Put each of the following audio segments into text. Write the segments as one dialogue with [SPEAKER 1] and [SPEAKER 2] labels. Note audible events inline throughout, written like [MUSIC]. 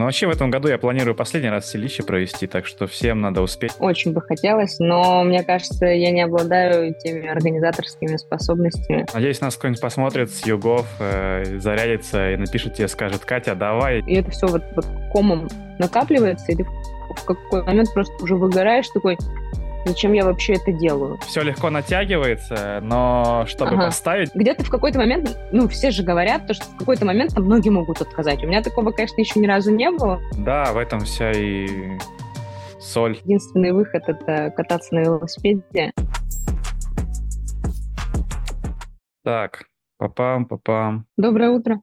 [SPEAKER 1] Ну, вообще в этом году я планирую последний раз селище провести, так что всем надо успеть.
[SPEAKER 2] Очень бы хотелось, но мне кажется, я не обладаю теми организаторскими способностями.
[SPEAKER 1] Надеюсь, нас кто-нибудь посмотрит с югов, э, зарядится и напишет тебе, скажет, Катя, давай.
[SPEAKER 2] И это все вот, вот комом накапливается, и ты в какой момент просто уже выгораешь такой, Зачем я вообще это делаю?
[SPEAKER 1] Все легко натягивается, но чтобы ага. поставить...
[SPEAKER 2] Где-то в какой-то момент, ну, все же говорят, то, что в какой-то момент там многие могут отказать. У меня такого, конечно, еще ни разу не было.
[SPEAKER 1] Да, в этом вся и соль.
[SPEAKER 2] Единственный выход — это кататься на велосипеде.
[SPEAKER 1] Так, папам, папам.
[SPEAKER 2] Доброе утро.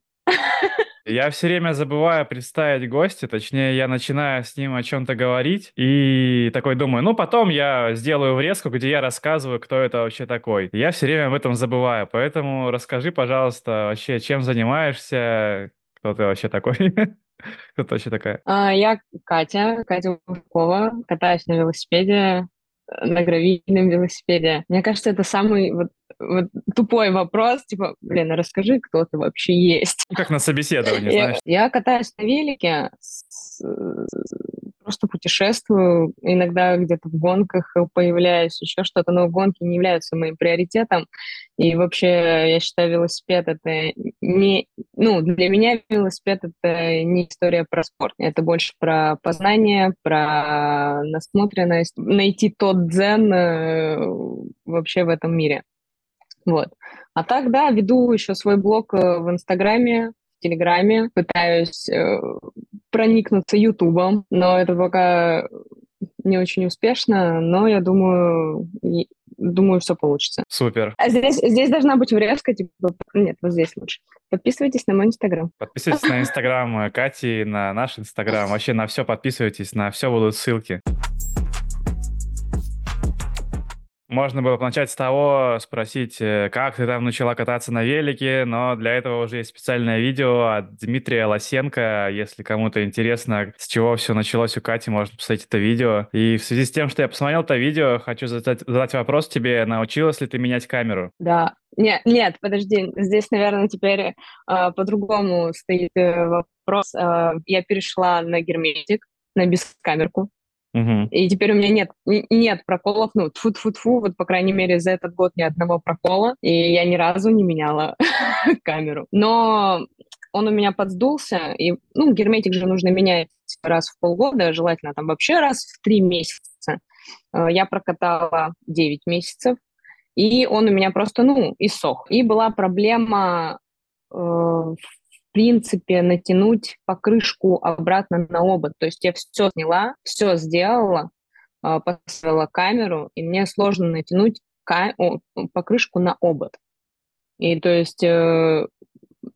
[SPEAKER 1] Я все время забываю представить гостя, точнее, я начинаю с ним о чем-то говорить, и такой думаю, ну, потом я сделаю врезку, где я рассказываю, кто это вообще такой. Я все время об этом забываю, поэтому расскажи, пожалуйста, вообще, чем занимаешься, кто ты вообще такой? [LAUGHS] Кто ты вообще такая?
[SPEAKER 2] А, я Катя, Катя Ушкова, катаюсь на велосипеде, на гравийном велосипеде. Мне кажется, это самый вот вот тупой вопрос, типа, блин, расскажи, кто ты вообще есть.
[SPEAKER 1] Как на собеседовании, знаешь.
[SPEAKER 2] Я катаюсь на велике, просто путешествую, иногда где-то в гонках появляюсь, еще что-то, но гонки не являются моим приоритетом. И вообще, я считаю, велосипед это не... Ну, для меня велосипед это не история про спорт. Это больше про познание, про насмотренность, найти тот дзен э, вообще в этом мире. Вот. А так, да, веду еще свой блог э, в Инстаграме, в Телеграме, пытаюсь э, проникнуться Ютубом, но это пока не очень успешно, но я думаю, думаю, все получится.
[SPEAKER 1] Супер.
[SPEAKER 2] А здесь, здесь должна быть врезка, типа, нет, вот здесь лучше. Подписывайтесь на мой Инстаграм.
[SPEAKER 1] Подписывайтесь на Инстаграм э, Кати, на наш Инстаграм. [LAUGHS] Вообще на все подписывайтесь, на все будут ссылки. Можно было бы начать с того, спросить, э, как ты там начала кататься на велике, но для этого уже есть специальное видео от Дмитрия Лосенко. Если кому-то интересно, с чего все началось у Кати, можно посмотреть это видео. И в связи с тем, что я посмотрел это видео, хочу задать, задать вопрос тебе. Научилась ли ты менять камеру?
[SPEAKER 2] Да. Нет, нет, подожди. Здесь, наверное, теперь э, по-другому стоит э, вопрос. Э, я перешла на герметик, на бескамерку. И теперь у меня нет, нет проколов, ну, тфу тфу тфу вот, по крайней мере, за этот год ни одного прокола, и я ни разу не меняла [LAUGHS] камеру. Но он у меня подсдулся, и, ну, герметик же нужно менять раз в полгода, желательно там вообще раз в три месяца. Э, я прокатала 9 месяцев, и он у меня просто, ну, иссох. И была проблема э, в принципе, натянуть покрышку обратно на обод. То есть я все сняла, все сделала, а, поставила камеру, и мне сложно натянуть покрышку на обод. И то есть э,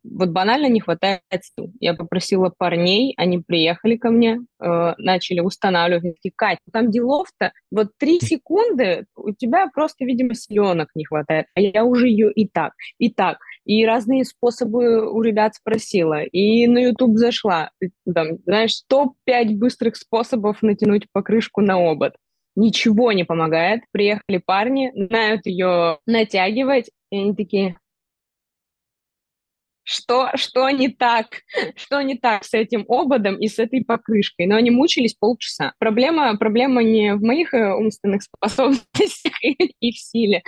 [SPEAKER 2] вот банально не хватает сил. Я попросила парней, они приехали ко мне, э, начали устанавливать. Такие, Кать, там делов-то вот три секунды, у тебя просто, видимо, селенок не хватает. А я уже ее и так, и так и разные способы у ребят спросила, и на YouTube зашла, там, знаешь, топ-5 быстрых способов натянуть покрышку на обод. Ничего не помогает. Приехали парни, знают ее натягивать, и они такие, что, что не так, что не так с этим ободом и с этой покрышкой. Но они мучились полчаса. Проблема, проблема не в моих э, умственных способностях [LAUGHS] и в силе,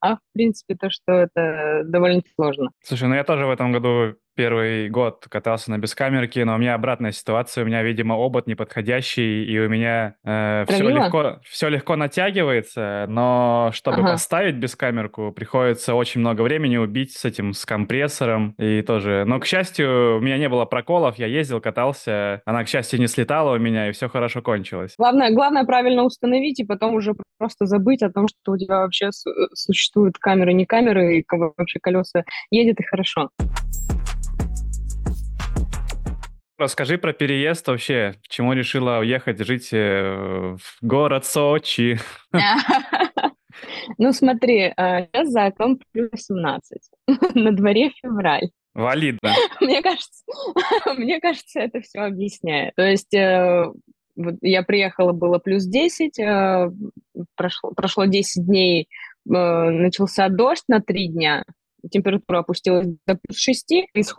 [SPEAKER 2] а в принципе то, что это довольно сложно.
[SPEAKER 1] Слушай, ну я тоже в этом году первый год катался на бескамерке, но у меня обратная ситуация, у меня, видимо, обод неподходящий, и у меня э, все, легко, все легко натягивается, но чтобы ага. поставить бескамерку, приходится очень много времени убить с этим, с компрессором, и тоже... Но, к счастью, у меня не было проколов, я ездил, катался, она, к счастью, не слетала у меня, и все хорошо кончилось.
[SPEAKER 2] Главное, главное правильно установить, и потом уже просто забыть о том, что у тебя вообще существуют камеры, не камеры, и вообще колеса едет, и хорошо.
[SPEAKER 1] Расскажи про переезд вообще. Почему решила уехать жить э, в город Сочи? [LAUGHS] [LAUGHS]
[SPEAKER 2] Ну смотри, сейчас э, за окном плюс 18. [LAUGHS] На дворе февраль.
[SPEAKER 1] Валидно.
[SPEAKER 2] Мне кажется, мне кажется, это все объясняет. То есть э, вот я приехала, было плюс 10, прошло, прошло 10 дней, начался дождь на 3 дня, температура опустилась до плюс 6,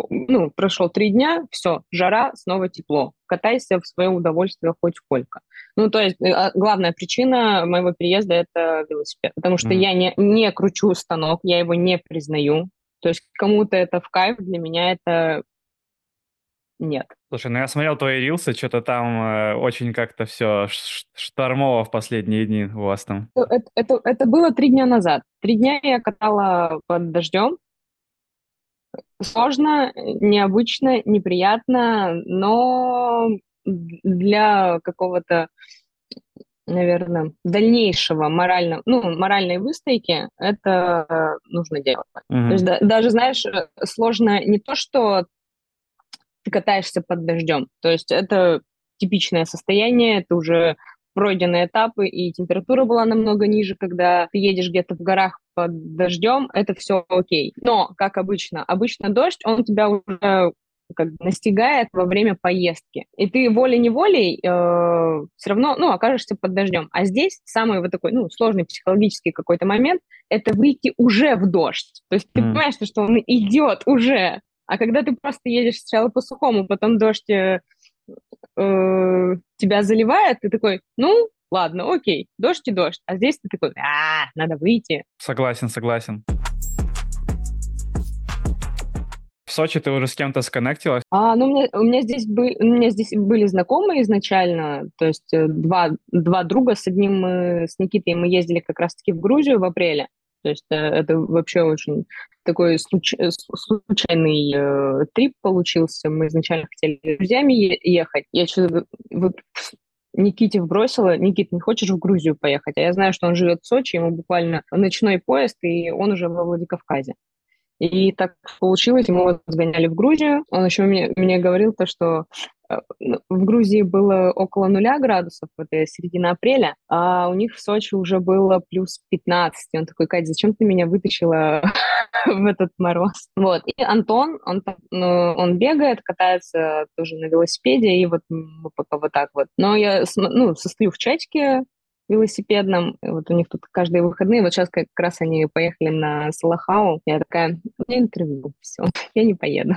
[SPEAKER 2] ну, прошел три дня, все, жара, снова тепло. Катайся в свое удовольствие хоть сколько. Ну, то есть а, главная причина моего переезда – это велосипед, потому что mm. я не, не кручу станок, я его не признаю. То есть кому-то это в кайф, для меня это нет.
[SPEAKER 1] Слушай, ну я смотрел твои рилсы, что-то там э, очень как-то все штормово в последние дни у вас там.
[SPEAKER 2] Ну, это, это, это было три дня назад. Три дня я катала под дождем. Сложно, необычно, неприятно, но для какого-то, наверное, дальнейшего морального, ну, моральной выстойки это нужно делать. Mm-hmm. То есть да, даже, знаешь, сложно не то, что ты катаешься под дождем. То есть это типичное состояние, это уже пройденные этапы, и температура была намного ниже, когда ты едешь где-то в горах под дождем, это все окей. Но, как обычно, обычно дождь, он тебя уже как бы настигает во время поездки. И ты волей-неволей э, все равно, ну, окажешься под дождем. А здесь самый вот такой, ну, сложный психологический какой-то момент – это выйти уже в дождь. То есть ты mm. понимаешь, что он идет уже, а когда ты просто едешь сначала по сухому, потом дождь э, э, тебя заливает, ты такой, ну, ладно, окей, дождь и дождь. А здесь ты такой, а, надо выйти.
[SPEAKER 1] Согласен, согласен. В Сочи ты уже с кем-то сконнектилась?
[SPEAKER 2] А, ну, у меня, у меня здесь были, у меня здесь были знакомые изначально, то есть э, два, два друга, с одним мы, с Никитой мы ездили как раз-таки в Грузию в апреле, то есть э, это вообще очень такой случ... Э, случайный э, трип получился. Мы изначально хотели с друзьями ехать. Я что-то вот, Никите вбросила, Никит, не хочешь в Грузию поехать? А я знаю, что он живет в Сочи, ему буквально ночной поезд, и он уже во Владикавказе. И так получилось, мы вот сгоняли в Грузию. Он еще мне, мне говорил то, что в Грузии было около нуля градусов, это середина апреля, а у них в Сочи уже было плюс 15. Он такой, Катя, зачем ты меня вытащила [LAUGHS] в этот мороз? Вот. И Антон, он, ну, он бегает, катается тоже на велосипеде, и вот мы пока вот так вот. Но я ну, состою в чатике велосипедном. Вот у них тут каждые выходные. Вот сейчас как раз они поехали на Салахау. Я такая, у меня интервью, все, [LAUGHS] я не поеду.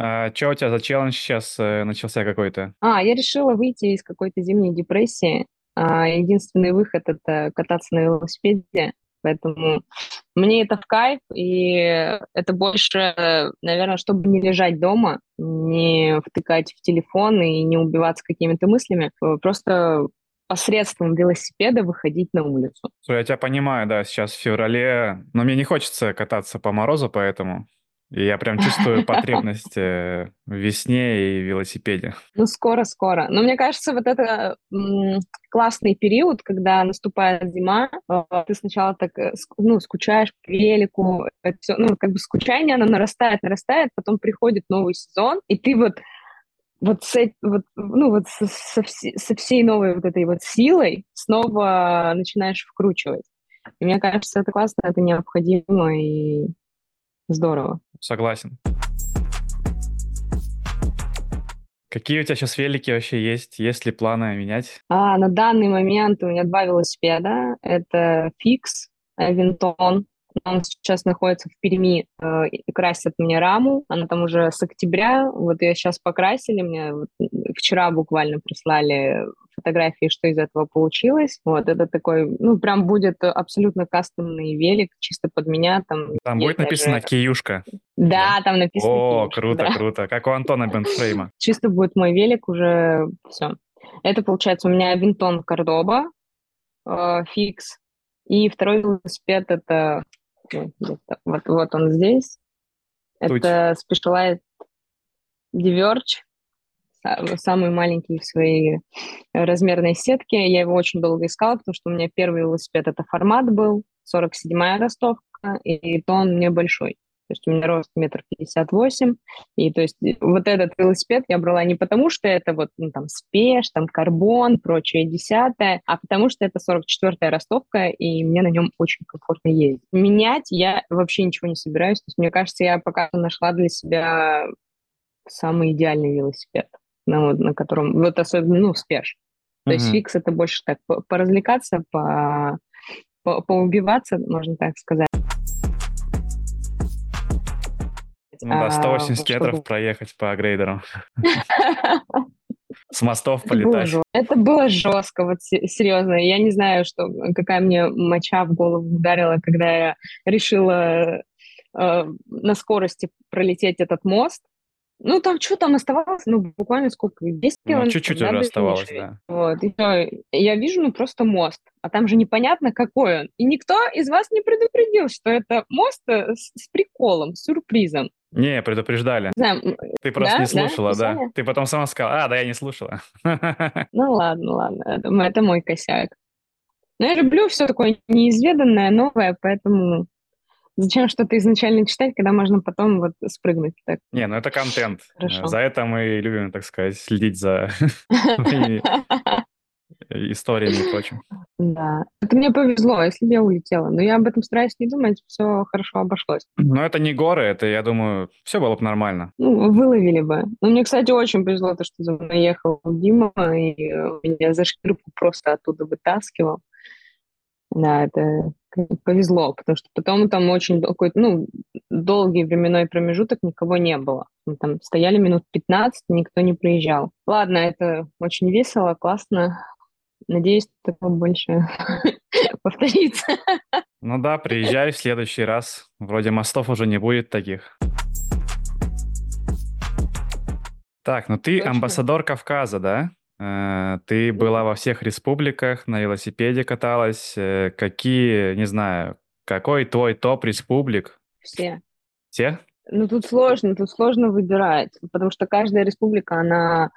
[SPEAKER 1] А, что у тебя за челлендж сейчас э, начался какой-то?
[SPEAKER 2] А, я решила выйти из какой-то зимней депрессии. А, единственный выход — это кататься на велосипеде. Поэтому мне это в кайф, и это больше, наверное, чтобы не лежать дома, не втыкать в телефон и не убиваться какими-то мыслями, э, просто посредством велосипеда выходить на улицу.
[SPEAKER 1] Я тебя понимаю, да, сейчас в феврале, но мне не хочется кататься по морозу, поэтому и я прям чувствую потребность э, в весне и велосипеде.
[SPEAKER 2] Ну, скоро-скоро. Но мне кажется, вот это классный период, когда наступает зима, э, ты сначала так, э, ну, скучаешь по велику, это все, ну, как бы скучание, оно нарастает, нарастает, потом приходит новый сезон, и ты вот вот, с, вот, ну, вот со, со, со всей новой вот этой вот силой снова начинаешь вкручивать. И мне кажется, это классно, это необходимо, и здорово.
[SPEAKER 1] Согласен. Какие у тебя сейчас велики вообще есть? Есть ли планы менять?
[SPEAKER 2] А, на данный момент у меня два велосипеда. Это Fix, Винтон он сейчас находится в Перми, э, красит мне раму, она там уже с октября, вот ее сейчас покрасили, мне вот вчера буквально прислали фотографии, что из этого получилось. Вот, это такой, ну, прям будет абсолютно кастомный велик, чисто под меня. Там,
[SPEAKER 1] там будет написано «Киюшка».
[SPEAKER 2] Да, да, там написано
[SPEAKER 1] О, киюшка, круто, да. круто. Как у Антона Бенфрейма. [LAUGHS]
[SPEAKER 2] Чисто будет мой велик уже, все. Это, получается, у меня винтон Кордоба, э, фикс, и второй велосипед это вот, вот он здесь. Тут. Это Specialized Diverge, самый маленький в своей размерной сетке. Я его очень долго искала, потому что у меня первый велосипед это формат был, 47-я ростовка, и то он мне большой. То есть у меня рост метр пятьдесят восемь. И то есть вот этот велосипед я брала не потому, что это вот ну, там спеш, там карбон, прочее десятое, а потому что это 44-я ростовка, и мне на нем очень комфортно ездить. Менять я вообще ничего не собираюсь. То есть мне кажется, я пока нашла для себя самый идеальный велосипед, на, на котором, вот особенно, ну, спеш. То mm-hmm. есть фикс это больше так поразвлекаться, по по поубиваться, можно так сказать.
[SPEAKER 1] Ну да, 180 а, метров чтобы... проехать по грейдерам. [LAUGHS] С мостов полетать.
[SPEAKER 2] Это было жестко, вот серьезно. Я не знаю, что, какая мне моча в голову ударила, когда я решила э, на скорости пролететь этот мост. Ну, там что там оставалось? Ну, буквально сколько? 10
[SPEAKER 1] километров? Ну, чуть-чуть уже оставалось, да.
[SPEAKER 2] Вот, и все. Я вижу, ну, просто мост. А там же непонятно, какой он. И никто из вас не предупредил, что это мост э, с, с приколом, с сюрпризом.
[SPEAKER 1] Не, предупреждали. Да. Ты просто да? не слушала, да? да? Ты потом сама сказала, а, да, я не слушала. [LAUGHS]
[SPEAKER 2] Ну ладно, ладно, это, это мой косяк. Но я люблю все такое неизведанное, новое, поэтому зачем что-то изначально читать, когда можно потом вот спрыгнуть так.
[SPEAKER 1] Не, ну это контент. Хорошо. За это мы любим, так сказать, следить за [LAUGHS] [LAUGHS] историями и прочим.
[SPEAKER 2] Да, это мне повезло, если бы я улетела. Но я об этом стараюсь не думать, все хорошо обошлось.
[SPEAKER 1] Но это не горы, это, я думаю, все было бы нормально.
[SPEAKER 2] Ну, выловили бы. Но мне, кстати, очень повезло, то, что за мной ехал Дима, и меня за шкирку просто оттуда вытаскивал. Да, это повезло, потому что потом там очень какой-то, ну, долгий временной промежуток никого не было. Мы там стояли минут 15, никто не приезжал. Ладно, это очень весело, классно. Надеюсь, такое больше [LAUGHS] повторится.
[SPEAKER 1] Ну да, приезжай в следующий раз. Вроде мостов уже не будет таких. Так, ну ты Точно. амбассадор Кавказа, да? Э, ты была во всех республиках, на велосипеде каталась. Э, какие, не знаю, какой твой топ республик?
[SPEAKER 2] Все.
[SPEAKER 1] Все?
[SPEAKER 2] Ну, тут сложно, тут сложно выбирать, потому что каждая республика, она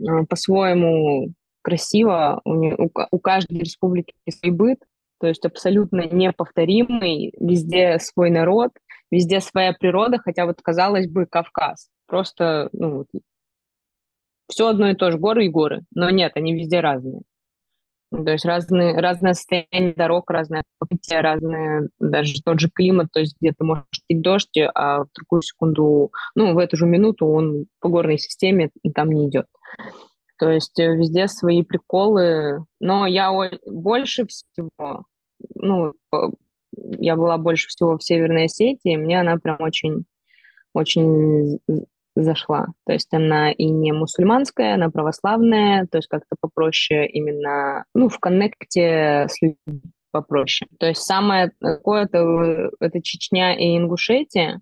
[SPEAKER 2] э, по-своему красиво, у, не, у, у каждой республики свой быт, то есть абсолютно неповторимый, везде свой народ, везде своя природа, хотя вот, казалось бы, Кавказ. Просто, ну, все одно и то же, горы и горы, но нет, они везде разные. То есть разные, разное состояние дорог, разное покрытие, разное, даже тот же климат, то есть где-то может идти дождь, а в другую секунду, ну, в эту же минуту он по горной системе там не идет. То есть э, везде свои приколы. Но я больше всего, ну, я была больше всего в Северной Осетии, мне она прям очень, очень зашла. То есть она и не мусульманская, она православная, то есть как-то попроще именно, ну, в коннекте с людьми попроще. То есть самое такое это, это Чечня и Ингушетия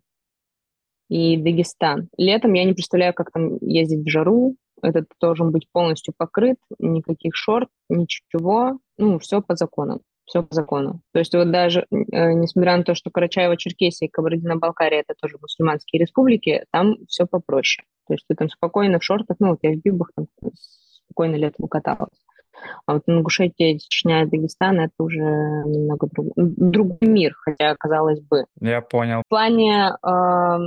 [SPEAKER 2] и Дагестан. Летом я не представляю, как там ездить в жару, этот должен быть полностью покрыт, никаких шорт, ничего, ну, все по закону, все по закону. То есть вот даже, э, несмотря на то, что Карачаево-Черкесия и Кабардино-Балкария это тоже мусульманские республики, там все попроще. То есть ты там спокойно в шортах, ну, вот я в бибах там спокойно летом каталась. А вот Ингушетия, Чечня и Дагестан — это уже немного друг, другой мир, хотя, казалось бы.
[SPEAKER 1] Я понял.
[SPEAKER 2] В плане э,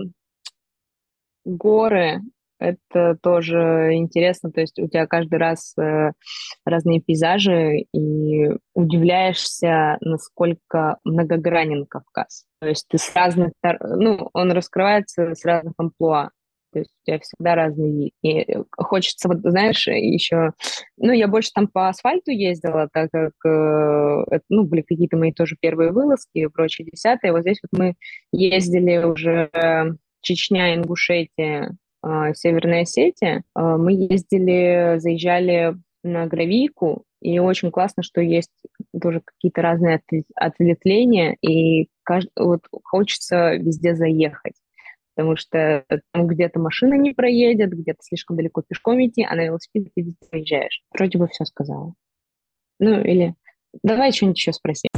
[SPEAKER 2] горы это тоже интересно, то есть у тебя каждый раз э, разные пейзажи, и удивляешься, насколько многогранен Кавказ. То есть ты с разных, ну, он раскрывается с разных амплуа. То есть у тебя всегда разный вид. И хочется, вот, знаешь, еще... Ну, я больше там по асфальту ездила, так как, э, ну, были какие-то мои тоже первые вылазки и прочее, десятые. Вот здесь вот мы ездили уже Чечня, Ингушетия, Северной Осетии, а, мы ездили, заезжали на гравийку, и очень классно, что есть тоже какие-то разные ответвления, и кажд... вот хочется везде заехать, потому что там где-то машина не проедет, где-то слишком далеко пешком идти, а на велосипеде ты заезжаешь. Вроде бы все сказала. Ну, или давай что-нибудь еще спроси.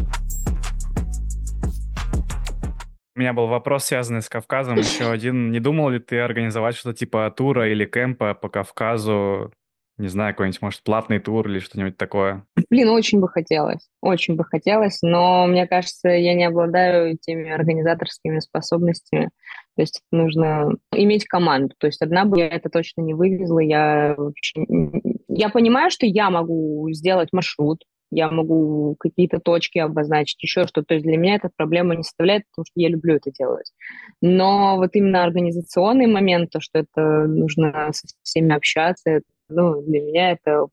[SPEAKER 1] У меня был вопрос, связанный с Кавказом, еще один. Не думал ли ты организовать что-то типа тура или кемпа по Кавказу? Не знаю, какой-нибудь, может, платный тур или что-нибудь такое?
[SPEAKER 2] Блин, очень бы хотелось. Очень бы хотелось, но мне кажется, я не обладаю теми организаторскими способностями. То есть нужно иметь команду. То есть одна бы я это точно не вывезла. Я, вообще... я понимаю, что я могу сделать маршрут, я могу какие-то точки обозначить, еще что-то. То есть для меня эта проблема не составляет, потому что я люблю это делать. Но вот именно организационный момент, то, что это нужно со всеми общаться, ну, для меня это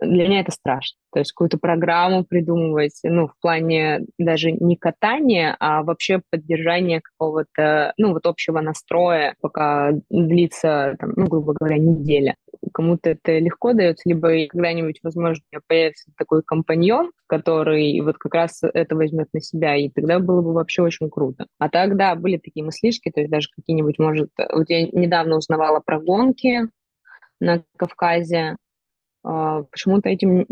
[SPEAKER 2] для меня это страшно. То есть какую-то программу придумывать, ну, в плане даже не катания, а вообще поддержания какого-то, ну, вот общего настроя, пока длится, там, ну, грубо говоря, неделя. Кому-то это легко дается, либо когда-нибудь, возможно, появится такой компаньон, который вот как раз это возьмет на себя, и тогда было бы вообще очень круто. А тогда были такие мыслишки, то есть даже какие-нибудь, может, вот я недавно узнавала про гонки на Кавказе, почему-то этим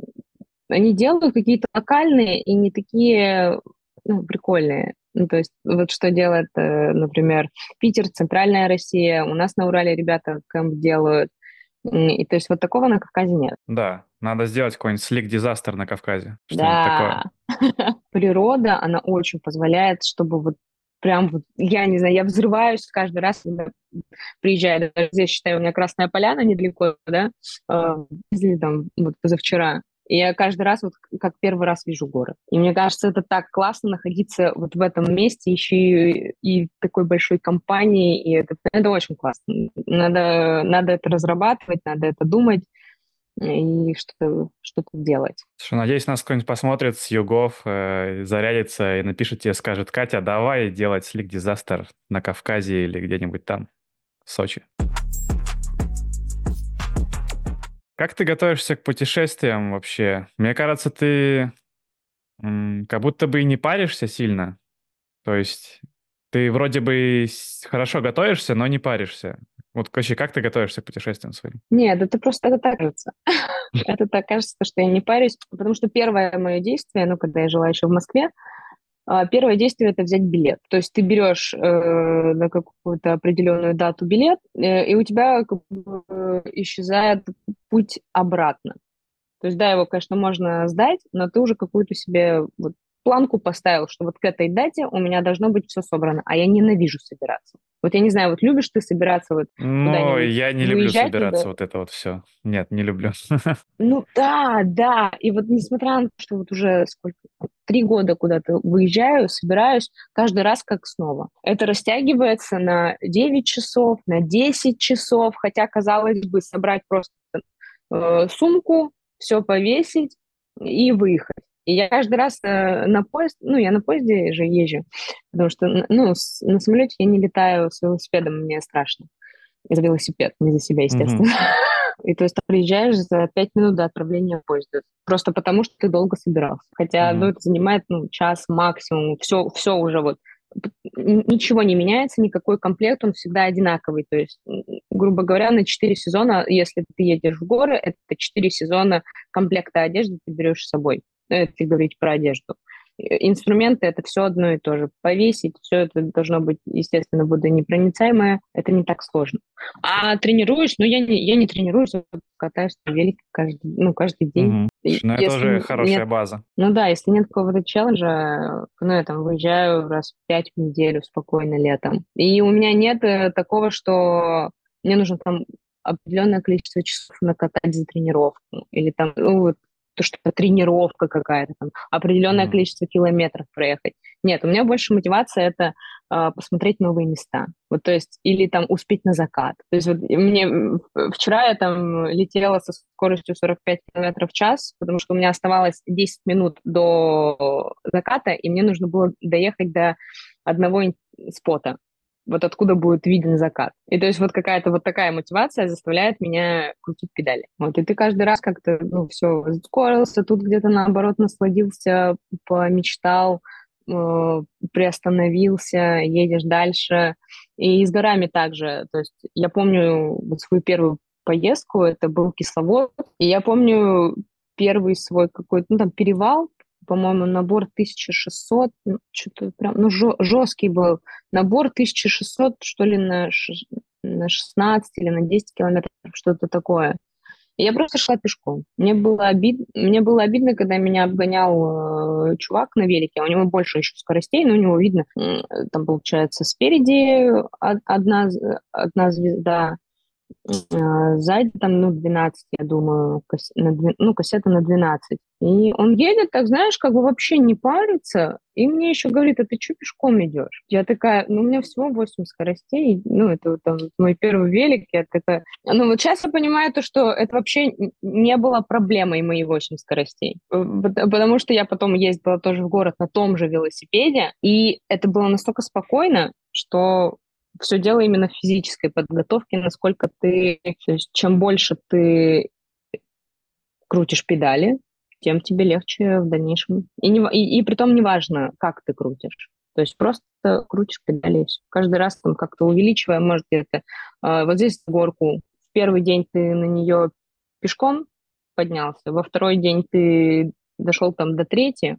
[SPEAKER 2] они делают какие-то локальные и не такие ну, прикольные. Ну, то есть вот что делает, э, например, Питер, Центральная Россия, у нас на Урале ребята кэмп делают. И то есть вот такого на Кавказе нет.
[SPEAKER 1] Да, надо сделать какой-нибудь слик-дизастер на Кавказе.
[SPEAKER 2] Да. [LAUGHS] Природа, она очень позволяет, чтобы вот прям вот, я не знаю, я взрываюсь каждый раз, когда приезжаю. Даже здесь, считаю, у меня Красная Поляна недалеко, да, а, ездили там вот позавчера. И я каждый раз вот как первый раз вижу город. И мне кажется, это так классно находиться вот в этом месте, еще и, и такой большой компании, и это, это очень классно. Надо, надо это разрабатывать, надо это думать и что-то что делать.
[SPEAKER 1] Слушай, надеюсь, нас кто-нибудь посмотрит с югов, э, зарядится и напишет тебе, скажет, Катя, давай делать слик дизастер на Кавказе или где-нибудь там, в Сочи. Как ты готовишься к путешествиям вообще? Мне кажется, ты как будто бы и не паришься сильно. То есть ты вроде бы хорошо готовишься, но не паришься. Вот, вообще, как ты готовишься к путешествиям своим?
[SPEAKER 2] Нет, это просто это так кажется. [LAUGHS] Это так кажется, что я не парюсь, потому что первое мое действие, ну, когда я жила еще в Москве, а, первое действие это взять билет. То есть ты берешь э, на какую-то определенную дату билет, э, и у тебя как бы, исчезает путь обратно. То есть, да, его, конечно, можно сдать, но ты уже какую-то себе вот планку поставил, что вот к этой дате у меня должно быть все собрано, а я ненавижу собираться. Вот я не знаю, вот любишь ты собираться вот
[SPEAKER 1] Ну, я не люблю собираться туда? вот это вот все. Нет, не люблю. [LAUGHS]
[SPEAKER 2] Ну да, да. И вот несмотря на то, что вот уже сколько, три года куда-то выезжаю, собираюсь, каждый раз как снова. Это растягивается на 9 часов, на 10 часов, хотя, казалось бы, собрать просто э, сумку, все повесить и выехать. И я каждый раз э, на поезд, ну, я на поезде же езжу, потому что, ну, на самолете я не летаю с велосипедом, мне страшно. За велосипед, не за себя, естественно. Mm-hmm. [LAUGHS] И то есть ты приезжаешь за пять минут до отправления поезда, просто потому что ты долго собирался. Хотя, mm-hmm. ну, это занимает, ну, час максимум, все, все уже вот ничего не меняется, никакой комплект, он всегда одинаковый. То есть, грубо говоря, на 4 сезона, если ты едешь в горы, это 4 сезона комплекта одежды ты берешь с собой если говорить про одежду. Инструменты это все одно и то же. Повесить, все это должно быть, естественно, водонепроницаемое. Это не так сложно. А тренируешь, ну, я не, я не тренируюсь, катаюсь на велике каждый, ну, каждый день.
[SPEAKER 1] Угу. Ну, это уже хорошая
[SPEAKER 2] нет,
[SPEAKER 1] база.
[SPEAKER 2] Ну да, если нет какого-то челленджа, ну, я там выезжаю раз в пять в неделю спокойно летом. И у меня нет э, такого, что мне нужно там определенное количество часов накатать за тренировку. Или там, ну, вот то, что тренировка какая-то, там, определенное mm-hmm. количество километров проехать. Нет, у меня больше мотивация это э, посмотреть новые места. Вот, то есть, или там успеть на закат. То есть, вот мне вчера я там летела со скоростью 45 километров в час, потому что у меня оставалось 10 минут до заката, и мне нужно было доехать до одного спота вот откуда будет виден закат. И то есть вот какая-то вот такая мотивация заставляет меня крутить педали. Вот, и ты каждый раз как-то, ну, все, ускорился, тут где-то наоборот насладился, помечтал, э, приостановился, едешь дальше. И с горами также. То есть я помню вот свою первую поездку, это был кисловод, и я помню первый свой какой-то, ну, там, перевал, по-моему, набор 1600, ну, что-то прям, ну, жесткий был. Набор 1600, что ли, на, на 16 или на 10 километров, что-то такое. Я просто шла пешком. Мне было, обид... Мне было обидно, когда меня обгонял э, чувак на велике. У него больше еще скоростей, но у него видно, там, получается, спереди одна, одна звезда, сзади там, ну, 12, я думаю, кас... на, ну, кассета на 12. И он едет, так знаешь, как бы вообще не парится, и мне еще говорит, а ты что пешком идешь? Я такая, ну, у меня всего 8 скоростей, ну, это там мой первый велик, я такая... Ну, вот сейчас я понимаю то, что это вообще не было проблемой мои 8 скоростей, потому что я потом ездила тоже в город на том же велосипеде, и это было настолько спокойно, что все дело именно в физической подготовке, насколько ты, то есть чем больше ты крутишь педали, тем тебе легче в дальнейшем. И, не, и, и при том неважно, как ты крутишь. То есть просто крутишь педали. Каждый раз там как-то увеличивая, может, где-то э, вот здесь горку. В первый день ты на нее пешком поднялся, во второй день ты дошел там до третьей,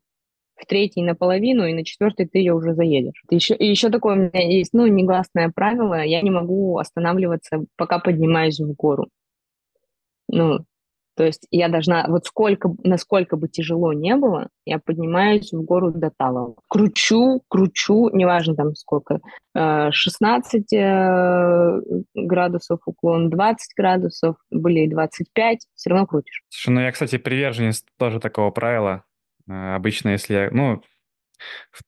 [SPEAKER 2] в третий наполовину, и на четвертый ты ее уже заедешь. Еще, и еще такое у меня есть, ну, негласное правило, я не могу останавливаться, пока поднимаюсь в гору. Ну, то есть я должна, вот сколько, насколько бы тяжело не было, я поднимаюсь в гору до Талова. Кручу, кручу, неважно там сколько, 16 э, э, градусов уклон, 20 градусов, были и 25, все равно крутишь.
[SPEAKER 1] Слушай, ну я, кстати, приверженец тоже такого правила. Э, обычно, если я, ну,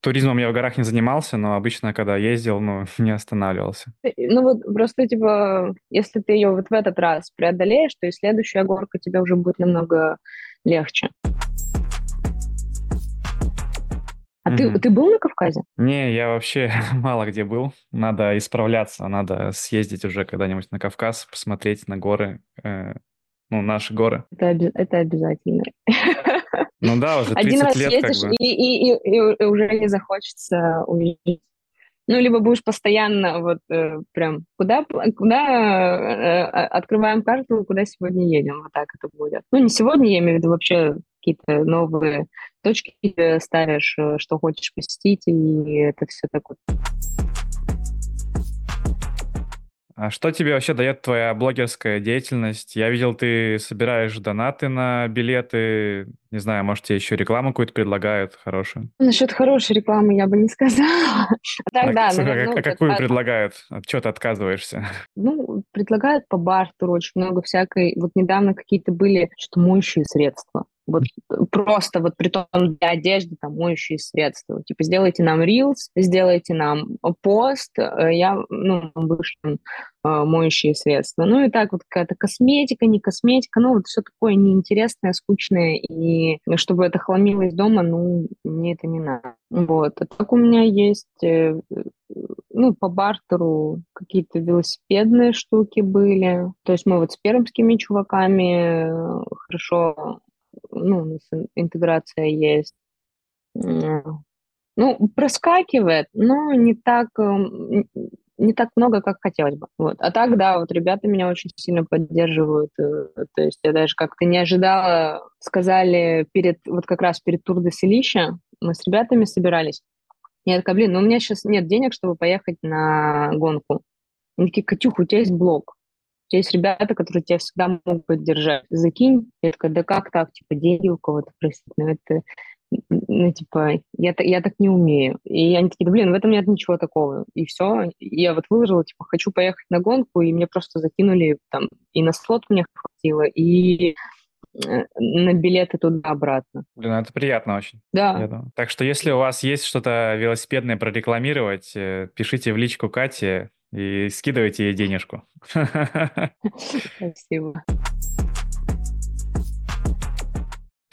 [SPEAKER 1] туризмом я в горах не занимался, но обычно, когда ездил, ну, [LAUGHS] не останавливался.
[SPEAKER 2] Ну вот просто, типа, если ты ее вот в этот раз преодолеешь, то и следующая горка тебе уже будет намного легче. А mm-hmm. ты, ты был на Кавказе?
[SPEAKER 1] Не, я вообще [LAUGHS] мало где был. Надо исправляться, надо съездить уже когда-нибудь на Кавказ, посмотреть на горы, э, ну, наши горы.
[SPEAKER 2] Это, это обязательно. [LAUGHS]
[SPEAKER 1] Ну да, уже 30 Один раз лет
[SPEAKER 2] едешь,
[SPEAKER 1] как бы.
[SPEAKER 2] и, и, и, и уже не захочется увидеть. Ну, либо будешь постоянно вот э, прям, куда, куда э, открываем карту, куда сегодня едем, вот так это будет. Ну, не сегодня, я имею в виду вообще какие-то новые точки ставишь, э, что хочешь посетить, и это все так вот.
[SPEAKER 1] А что тебе вообще дает твоя блогерская деятельность? Я видел, ты собираешь донаты на билеты. Не знаю, может, тебе еще рекламу какую-то предлагают хорошую?
[SPEAKER 2] Насчет хорошей рекламы я бы не сказала. [LAUGHS]
[SPEAKER 1] Так, да, а, какую предлагают? От чего ты отказываешься? [LAUGHS]
[SPEAKER 2] Ну, предлагают по бартеру очень много всякой. Вот недавно какие-то были что моющие средства. Вот просто вот при том для одежды там моющие средства. Типа сделайте нам рилс, сделайте нам пост, э, я, ну, вышлем э, моющие средства. Ну и так вот какая-то косметика, не косметика, ну вот все такое неинтересное, скучное, и чтобы это хламилось дома, ну, мне это не надо. Вот. А так у меня есть, э, ну, по бартеру какие-то велосипедные штуки были. То есть мы вот с пермскими чуваками хорошо ну, у нас интеграция есть. Ну, проскакивает, но не так, эм, не так много, как хотелось бы. Вот. А так, да, вот ребята меня очень сильно поддерживают. Э, то есть я даже как-то не ожидала, сказали перед, вот как раз перед Тур де Селища, мы с ребятами собирались. Я такая, блин, ну у меня сейчас нет денег, чтобы поехать на гонку. Они такие, Катюх, у тебя есть блог есть ребята, которые тебя всегда могут поддержать. Закинь. Я такая, да как так? Типа, деньги у кого-то просить. Ну, это, ну, типа, я, я так не умею. И они такие, да, блин, в этом нет ничего такого. И все. И я вот выложила, типа, хочу поехать на гонку, и мне просто закинули там, и на слот мне хватило, и э, на билеты туда-обратно.
[SPEAKER 1] Блин, ну, это приятно очень.
[SPEAKER 2] Да.
[SPEAKER 1] Так что если у вас есть что-то велосипедное прорекламировать, э, пишите в личку Кате, и скидывайте ей денежку. [LAUGHS]
[SPEAKER 2] Спасибо.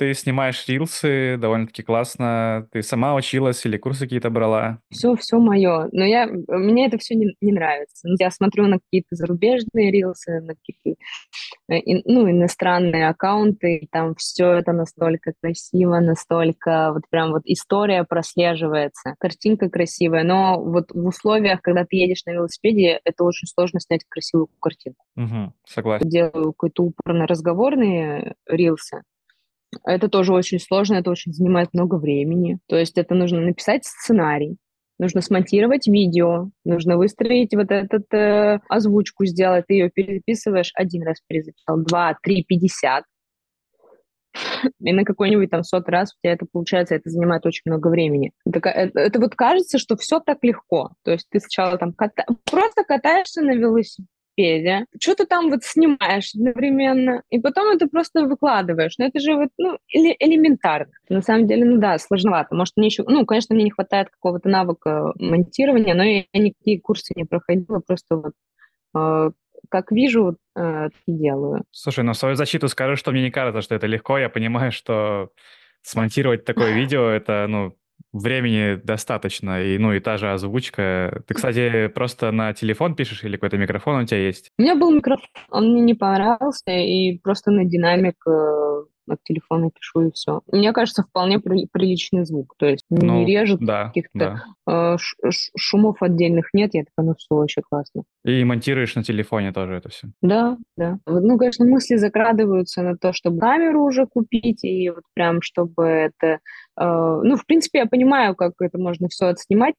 [SPEAKER 1] Ты снимаешь рилсы довольно-таки классно. Ты сама училась или курсы какие-то брала?
[SPEAKER 2] Все, все мое. Но я, мне это все не, не нравится. Я смотрю на какие-то зарубежные рилсы, на какие-то э, ну, иностранные аккаунты, и там все это настолько красиво, настолько вот прям вот история прослеживается, картинка красивая, но вот в условиях, когда ты едешь на велосипеде, это очень сложно снять красивую картинку.
[SPEAKER 1] Угу, согласен.
[SPEAKER 2] Делаю какой-то упор на разговорные рилсы, это тоже очень сложно, это очень занимает много времени. То есть это нужно написать сценарий, нужно смонтировать видео, нужно выстроить вот этот э, озвучку сделать, ты ее переписываешь один раз перезаписал, два, три, пятьдесят. И на какой-нибудь там сот раз у тебя это получается, это занимает очень много времени. Это, это, это вот кажется, что все так легко. То есть ты сначала там ката... просто катаешься на велосипеде, велосипеде, что ты там вот снимаешь одновременно, и потом это просто выкладываешь. Но это же вот, ну, эле- элементарно. На самом деле, ну да, сложновато. Может, мне еще, ну, конечно, мне не хватает какого-то навыка монтирования, но я никакие курсы не проходила, просто вот э, как вижу, э, так и делаю.
[SPEAKER 1] Слушай, ну в свою защиту скажу, что мне не кажется, что это легко. Я понимаю, что смонтировать такое [LAUGHS] видео, это, ну, времени достаточно, и, ну, и та же озвучка. Ты, кстати, просто на телефон пишешь или какой-то микрофон у тебя есть?
[SPEAKER 2] У меня был микрофон, он мне не понравился, и просто на динамик э, от телефона пишу, и все. Мне кажется, вполне при, приличный звук. То есть ну, не режет, да, каких-то да. Э, шумов отдельных нет. Я такая, ну все, вообще классно.
[SPEAKER 1] И монтируешь на телефоне тоже это все?
[SPEAKER 2] Да, да. Ну, конечно, мысли закрадываются на то, чтобы камеру уже купить, и вот прям, чтобы это... Э, ну, в принципе, я понимаю, как это можно все отснимать,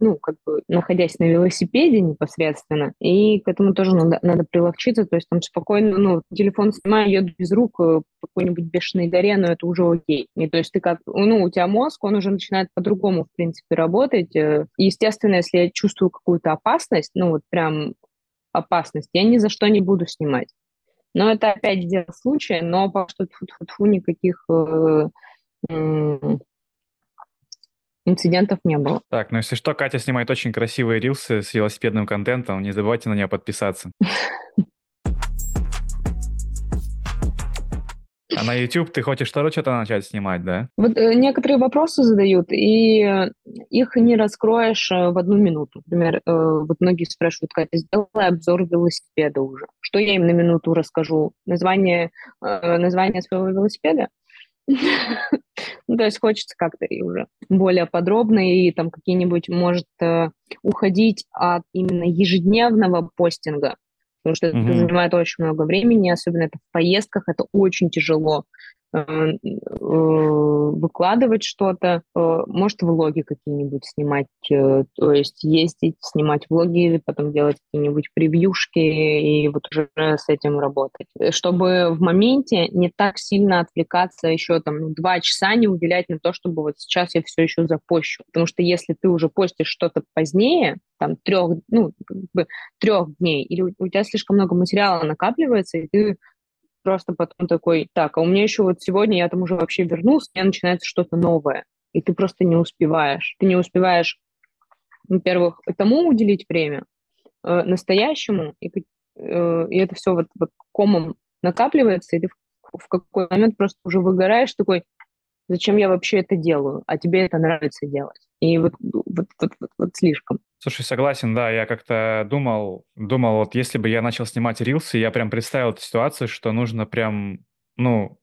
[SPEAKER 2] ну, как бы находясь на велосипеде непосредственно, и к этому тоже надо, надо приловчиться, то есть там спокойно, ну, телефон снимаю, еду без рук э, какой-нибудь бешеной горе, но это уже окей. И то есть ты как, ну, у тебя мозг, он уже начинает по-другому, в принципе, работать. Э, и, естественно, если я чувствую какую-то опасность, ну, вот прям опасность, я ни за что не буду снимать. Но это опять дело случая, но по что тьфу никаких э, э, инцидентов не было.
[SPEAKER 1] Так, ну если что, Катя снимает очень красивые рилсы с велосипедным контентом, не забывайте на нее подписаться. [LAUGHS] А на YouTube ты хочешь тоже что-то начать снимать, да?
[SPEAKER 2] Вот э, некоторые вопросы задают, и их не раскроешь э, в одну минуту. Например, э, вот многие спрашивают, Катя, сделай обзор велосипеда уже. Что я им на минуту расскажу? Название, э, название своего велосипеда? Ну, то есть хочется как-то и уже более подробно, и там какие-нибудь, может, э, уходить от именно ежедневного постинга, потому что это занимает очень много времени, особенно это в поездках, это очень тяжело. Э, э, выкладывать что-то, э, может, влоги какие-нибудь снимать, то есть ездить, снимать влоги, потом делать какие-нибудь превьюшки и вот уже с этим работать. Чтобы в моменте не так сильно отвлекаться еще там ну, два часа, не уделять на то, чтобы вот сейчас я все еще запощу. Потому что если ты уже постишь что-то позднее, там трех, ну, как бы трех дней, или у, у тебя слишком много материала накапливается, и ты просто потом такой, так, а у меня еще вот сегодня я там уже вообще вернулся, у меня начинается что-то новое, и ты просто не успеваешь. Ты не успеваешь, во-первых, тому уделить время, э, настоящему, и, э, и это все вот, вот комом накапливается, и ты в, в какой момент просто уже выгораешь, такой, зачем я вообще это делаю, а тебе это нравится делать. И вот, вот, вот, вот, вот слишком.
[SPEAKER 1] Слушай, согласен, да, я как-то думал, думал, вот если бы я начал снимать рилсы, я прям представил эту ситуацию, что нужно прям, ну,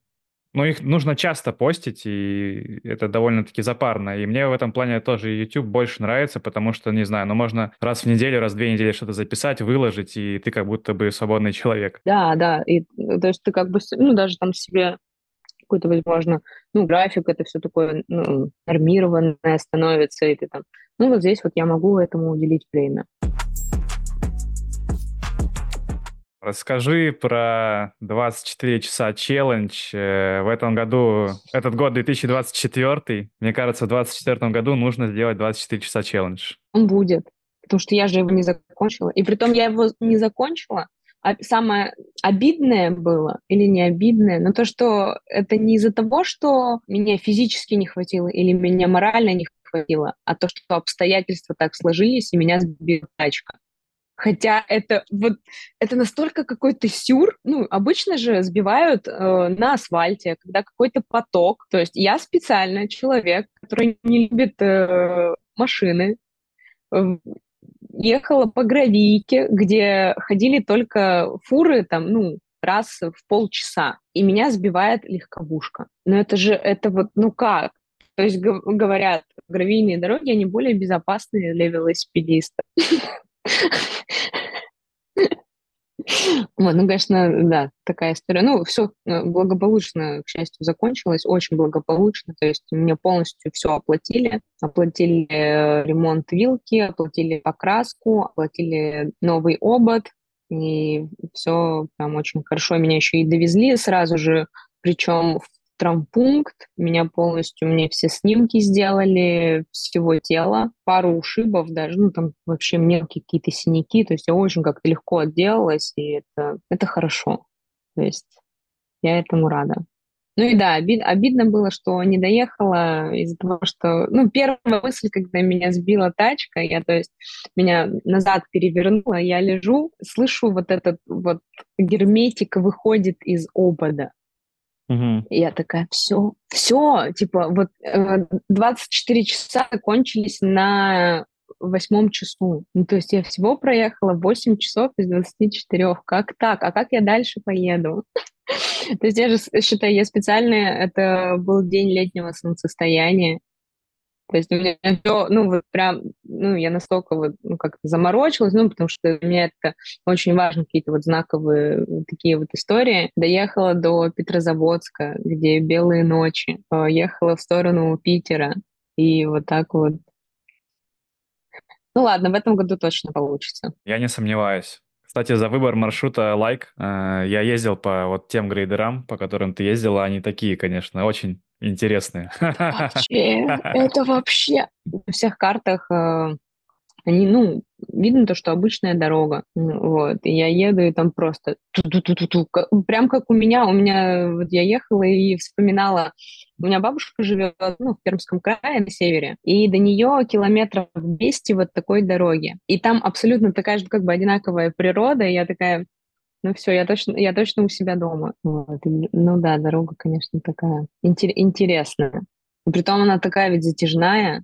[SPEAKER 1] ну, их нужно часто постить, и это довольно-таки запарно. И мне в этом плане тоже YouTube больше нравится, потому что, не знаю, ну, можно раз в неделю, раз в две недели что-то записать, выложить, и ты как будто бы свободный человек.
[SPEAKER 2] Да, да, и то есть ты как бы, ну, даже там себе какой-то, возможно, ну, график, это все такое ну, нормированное становится, и ты там ну вот здесь вот я могу этому уделить время.
[SPEAKER 1] Расскажи про 24 часа челлендж. Э, в этом году, этот год 2024, мне кажется, в 2024 году нужно сделать 24 часа челлендж.
[SPEAKER 2] Он будет, потому что я же его не закончила. И при том я его не закончила, самое обидное было или не обидное, но то, что это не из-за того, что меня физически не хватило или меня морально не хватило, а то, что обстоятельства так сложились, и меня сбила тачка. Хотя это вот это настолько какой-то сюр. Ну, обычно же сбивают э, на асфальте, когда какой-то поток. То есть я специально человек, который не любит э, машины, э, ехала по гравийке, где ходили только фуры, там, ну, раз в полчаса, и меня сбивает легковушка. Но это же, это вот, ну как? То есть говорят, гравийные дороги, они более безопасные для велосипедиста. [LAUGHS] [LAUGHS] Вот, ну, конечно, да, такая история. Ну, все э, благополучно, к счастью, закончилось, очень благополучно. То есть мне полностью все оплатили. Оплатили э, ремонт вилки, оплатили покраску, оплатили новый обод. И все прям очень хорошо. Меня еще и довезли сразу же, причем травмпункт, меня полностью, мне все снимки сделали всего тела, пару ушибов даже, ну там вообще мелкие какие-то синяки, то есть я очень как-то легко отделалась, и это, это хорошо. То есть я этому рада. Ну и да, обид, обидно было, что не доехала из-за того, что... Ну, первая мысль, когда меня сбила тачка, я, то есть, меня назад перевернула, я лежу, слышу вот этот вот герметик выходит из обода. Угу. Я такая, все, все, типа, вот 24 э, часа кончились на восьмом часу. Ну, то есть я всего проехала 8 часов из 24. Как так? А как я дальше поеду? [LAUGHS] То есть я же считаю, я специально, это был день летнего солнцестояния. То есть у меня все, ну, вот прям, ну, я настолько вот, ну, как-то заморочилась, ну, потому что для меня это очень важно, какие-то вот знаковые такие вот истории. Доехала до Петрозаводска, где белые ночи, ехала в сторону Питера, и вот так вот. Ну ладно, в этом году точно получится.
[SPEAKER 1] Я не сомневаюсь. Кстати, за выбор маршрута лайк. Э, я ездил по вот тем грейдерам, по которым ты ездила. Они такие, конечно, очень интересные.
[SPEAKER 2] Вообще, [LAUGHS] это вообще на всех картах э, они, ну, видно то, что обычная дорога, вот, и я еду, и там просто ту-ту-ту-ту-ту, прям как у меня, у меня, вот я ехала и вспоминала, у меня бабушка живет, ну, в Пермском крае, на севере, и до нее километров 200 вот такой дороги, и там абсолютно такая же, как бы, одинаковая природа, и я такая, ну все, я точно, я точно у себя дома. Вот. И, ну да, дорога, конечно, такая интер- интересная. Притом она такая ведь затяжная.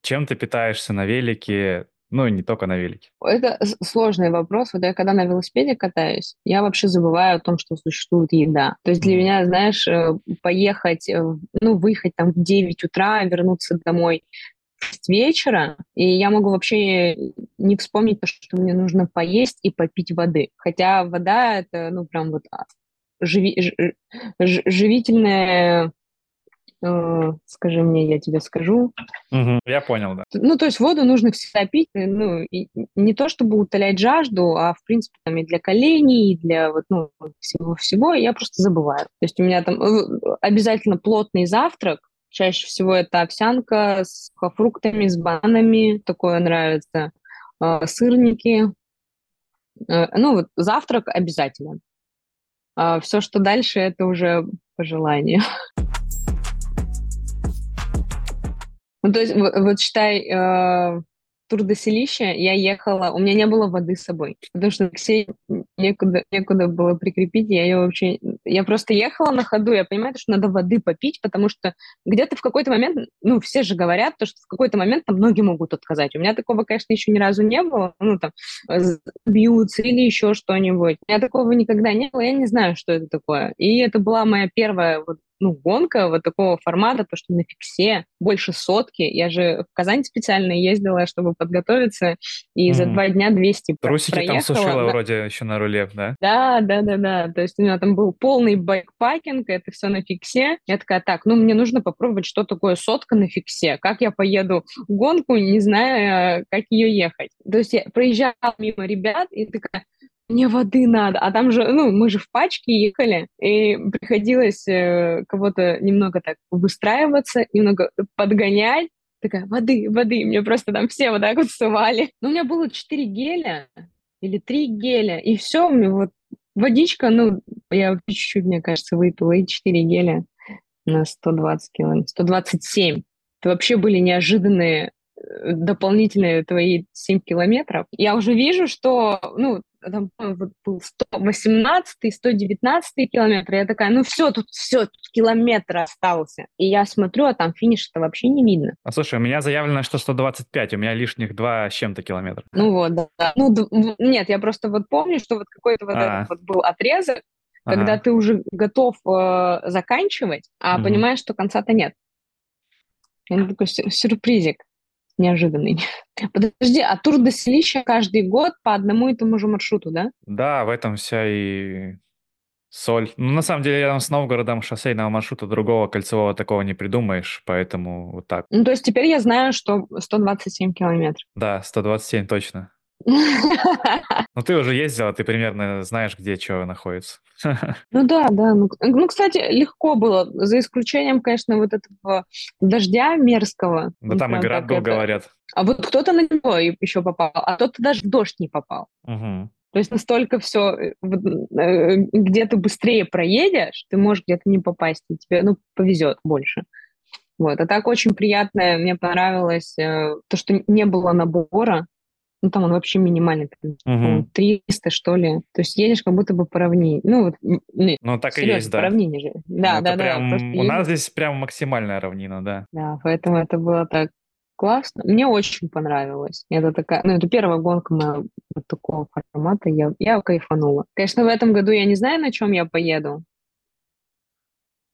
[SPEAKER 1] Чем ты питаешься на велике? Ну, не только на велике.
[SPEAKER 2] Это сложный вопрос. Вот я когда на велосипеде катаюсь, я вообще забываю о том, что существует еда. То есть для меня, знаешь, э, поехать, э, ну, выехать там в 9 утра, вернуться домой в вечера, и я могу вообще не вспомнить то, что мне нужно поесть и попить воды. Хотя вода — это, ну, прям вот а, живи, ж, живительная Э, скажи мне, я тебе скажу.
[SPEAKER 1] Угу, я понял, да.
[SPEAKER 2] Ну, то есть воду нужно всегда пить, э, ну, и не то чтобы утолять жажду, а, в принципе, там и для коленей, и для вот, ну, всего-всего, я просто забываю. То есть у меня там э, обязательно плотный завтрак, чаще всего это овсянка с фруктами, с бананами, такое нравится, сырники, ну, вот завтрак обязательно. А все, что дальше, это уже по желанию. [LAUGHS] Ну, то есть, вот, вот считай, э, тур до селища я ехала, у меня не было воды с собой, потому что Алексей некуда, некуда было прикрепить, я ее вообще... Я просто ехала на ходу, я понимаю, что надо воды попить, потому что где-то в какой-то момент, ну, все же говорят, то, что в какой-то момент там ноги могут отказать. У меня такого, конечно, еще ни разу не было, ну, там, бьются или еще что-нибудь. У меня такого никогда не было, я не знаю, что это такое. И это была моя первая вот ну, гонка вот такого формата, то, что на фиксе больше сотки. Я же в Казань специально ездила, чтобы подготовиться, и mm. за два дня 200
[SPEAKER 1] Трусики проехала. там сушила да. вроде еще на руле, да?
[SPEAKER 2] Да, да, да, да. То есть у меня там был полный байкпакинг, это все на фиксе. Я такая, так, ну, мне нужно попробовать, что такое сотка на фиксе. Как я поеду в гонку, не зная, как ее ехать. То есть я проезжала мимо ребят и такая, мне воды надо. А там же, ну, мы же в пачке ехали, и приходилось э, кого-то немного так выстраиваться, немного подгонять. Такая, воды, воды. Мне просто там все вот так вот сували. Но у меня было 4 геля или 3 геля, и все, мне вот водичка, ну, я чуть-чуть, мне кажется, выпила, и 4 геля на 120 километров, 127. Это вообще были неожиданные э, дополнительные твои 7 километров. Я уже вижу, что, ну, там был 118 119 километр, я такая, ну все, тут все, тут километр остался. И я смотрю, а там финиш-то вообще не видно.
[SPEAKER 1] А слушай, у меня заявлено, что 125, у меня лишних 2 с чем-то километра.
[SPEAKER 2] Ну вот, да. Ну, нет, я просто вот помню, что вот какой-то вот, а. этот вот был отрезок, ага. когда ты уже готов э, заканчивать, а угу. понимаешь, что конца-то нет. Это такой сюрпризик неожиданный. [LAUGHS] Подожди, а тур до селища каждый год по одному и тому же маршруту, да?
[SPEAKER 1] Да, в этом вся и соль. Ну, на самом деле, рядом с Новгородом шоссейного маршрута другого кольцевого такого не придумаешь, поэтому вот так.
[SPEAKER 2] Ну, то есть теперь я знаю, что 127 километров.
[SPEAKER 1] Да, 127 точно. [LAUGHS] Ну, ты уже ездила, ты примерно знаешь, где что находится. [LAUGHS]
[SPEAKER 2] Ну да, да. Ну, ну, кстати, легко было, за исключением, конечно, вот этого дождя мерзкого.
[SPEAKER 1] Да там и град был, это... говорят.
[SPEAKER 2] А вот кто-то на него еще попал, а кто-то даже в дождь не попал. Угу. То есть настолько все, э, э, где ты быстрее проедешь, ты можешь где-то не попасть, и тебе, ну, повезет больше. Вот. А так очень приятное, мне понравилось э, то, что не было набора, ну, там он вообще минимальный, угу. 300, что ли. То есть едешь как будто бы по равнине. Ну, вот,
[SPEAKER 1] ну так серьезно, и есть, да.
[SPEAKER 2] по равнине же. Да, ну, да, да.
[SPEAKER 1] Прям, у едешь. нас здесь прям максимальная равнина, да.
[SPEAKER 2] Да, поэтому это было так классно. Мне очень понравилось. Это такая, ну, это первая гонка моя вот такого формата. Я, я кайфанула. Конечно, в этом году я не знаю, на чем я поеду.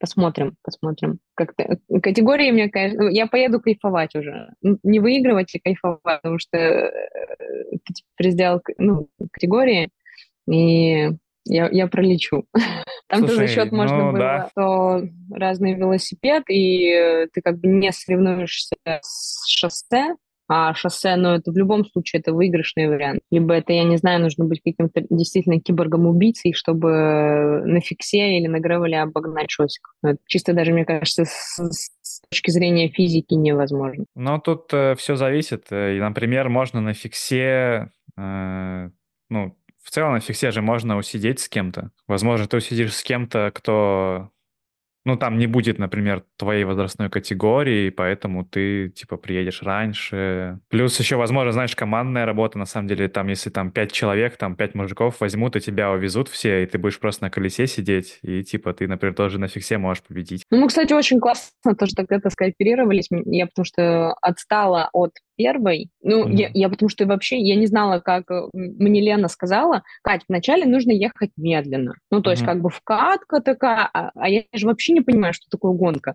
[SPEAKER 2] Посмотрим, посмотрим. Как-то категории мне, конечно, я поеду кайфовать уже, не выигрывать, а кайфовать, потому что э, ты теперь сделал ну, категории, и я, я пролечу. [LAUGHS] Там Слушай, тоже счет можно ну, было, да. что разный велосипед, и ты как бы не соревнуешься с шоссе, а шоссе, но это в любом случае это выигрышный вариант. Либо это, я не знаю, нужно быть каким-то действительно киборгом-убийцей, чтобы на фиксе или на гревеле обогнать шосик. Чисто даже, мне кажется, с, с точки зрения физики невозможно.
[SPEAKER 1] Но тут э, все зависит. Э, и, например, можно на фиксе, э, ну, в целом на фиксе же можно усидеть с кем-то. Возможно, ты усидишь с кем-то, кто ну, там не будет, например, твоей возрастной категории, поэтому ты, типа, приедешь раньше. Плюс еще, возможно, знаешь, командная работа, на самом деле, там, если там пять человек, там, пять мужиков возьмут и тебя увезут все, и ты будешь просто на колесе сидеть, и, типа, ты, например, тоже на фиксе можешь победить.
[SPEAKER 2] Ну, мы, кстати, очень классно тоже тогда-то скооперировались. Я потому что отстала от первой. Ну, mm-hmm. я, я потому что вообще я не знала, как э, мне Лена сказала, Кать, вначале нужно ехать медленно. Ну, то mm-hmm. есть как бы вкатка такая, а, а я же вообще не понимаю, что такое гонка.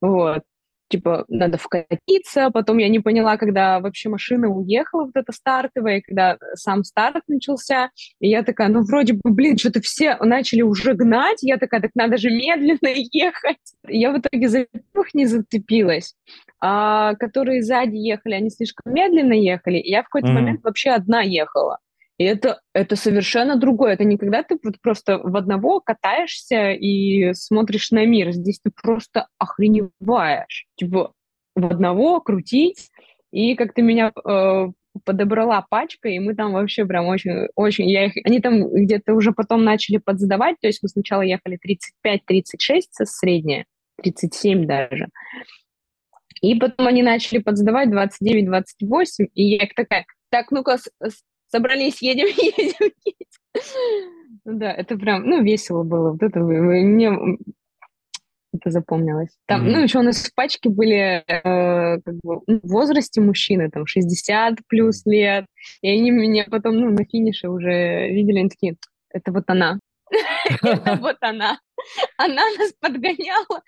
[SPEAKER 2] Вот типа, надо вкатиться, потом я не поняла, когда вообще машина уехала, вот эта стартовая, когда сам старт начался, и я такая, ну, вроде бы, блин, что-то все начали уже гнать, я такая, так надо же медленно [LAUGHS] ехать. Я в итоге за первых не зацепилась, а которые сзади ехали, они слишком медленно ехали, и я в какой-то mm-hmm. момент вообще одна ехала. И это, это совершенно другое. Это не когда ты вот просто в одного катаешься и смотришь на мир. Здесь ты просто охреневаешь. Типа в одного крутить. И как-то меня э, подобрала пачка, и мы там вообще прям очень, очень, я их, они там где-то уже потом начали подсдавать, то есть мы сначала ехали 35-36 средняя, 37 даже, и потом они начали подсдавать 29-28, и я такая, так, ну-ка, собрались, едем, [LAUGHS] едем, едем. Ну да, это прям, ну, весело было. Вот это мне это запомнилось. Там, mm-hmm. ну, еще у нас в пачке были э, как бы, ну, в возрасте мужчины, там, 60 плюс лет, и они меня потом, ну, на финише уже видели, они такие, это вот она. [LAUGHS] Это вот она. Она нас подгоняла.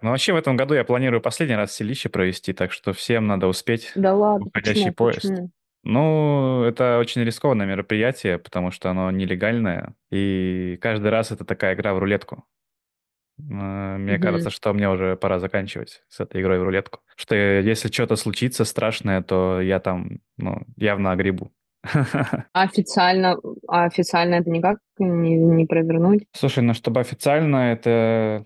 [SPEAKER 1] Ну, вообще в этом году я планирую последний раз селище провести, так что всем надо успеть.
[SPEAKER 2] Да ладно,
[SPEAKER 1] Уходящий поезд. Почему? Ну, это очень рискованное мероприятие, потому что оно нелегальное, и каждый раз это такая игра в рулетку. Э, мне угу. кажется, что мне уже пора заканчивать с этой игрой в рулетку. Что если что-то случится страшное, то я там ну, явно огребу. [LAUGHS]
[SPEAKER 2] А официально, а официально это никак не, не провернуть?
[SPEAKER 1] Слушай, ну чтобы официально это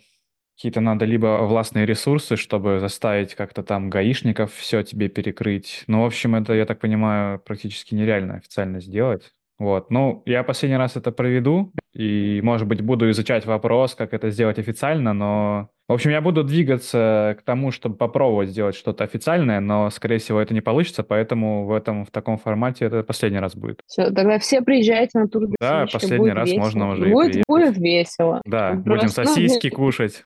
[SPEAKER 1] какие-то надо либо властные ресурсы, чтобы заставить как-то там гаишников все тебе перекрыть. Ну, в общем, это, я так понимаю, практически нереально официально сделать. Вот. Ну, я последний раз это проведу, и, может быть, буду изучать вопрос, как это сделать официально, но в общем, я буду двигаться к тому, чтобы попробовать сделать что-то официальное, но, скорее всего, это не получится, поэтому в этом, в таком формате это последний раз будет.
[SPEAKER 2] Все, тогда все приезжайте на тур.
[SPEAKER 1] Да, последний раз весело. можно уже
[SPEAKER 2] будет, и Будет весело.
[SPEAKER 1] Да, Просто, будем сосиски [LAUGHS] кушать.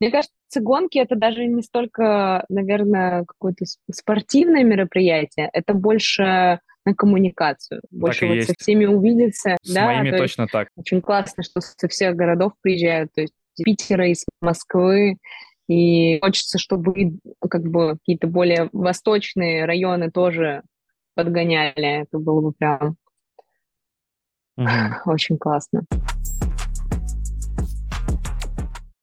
[SPEAKER 2] Мне кажется, гонки это даже не столько, наверное, какое-то спортивное мероприятие, это больше на коммуникацию. Больше вот есть. со всеми увидеться.
[SPEAKER 1] С да, моими точно так.
[SPEAKER 2] Очень классно, что со всех городов приезжают. То есть Питера, из Москвы, и хочется, чтобы как бы какие-то более восточные районы тоже подгоняли. Это было бы прям угу. очень классно.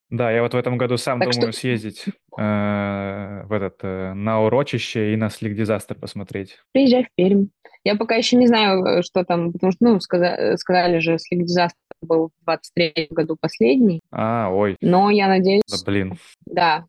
[SPEAKER 1] Да, я вот в этом году сам так думаю что... съездить э, в этот э, на урочище и на Слик Дизастер посмотреть.
[SPEAKER 2] Приезжай в Пермь. Я пока еще не знаю, э, что там, потому что, ну, сказали, сказали же, Слик Дизастер был в 23 году последний.
[SPEAKER 1] А, ой.
[SPEAKER 2] Но я надеюсь...
[SPEAKER 1] Да, блин.
[SPEAKER 2] Да,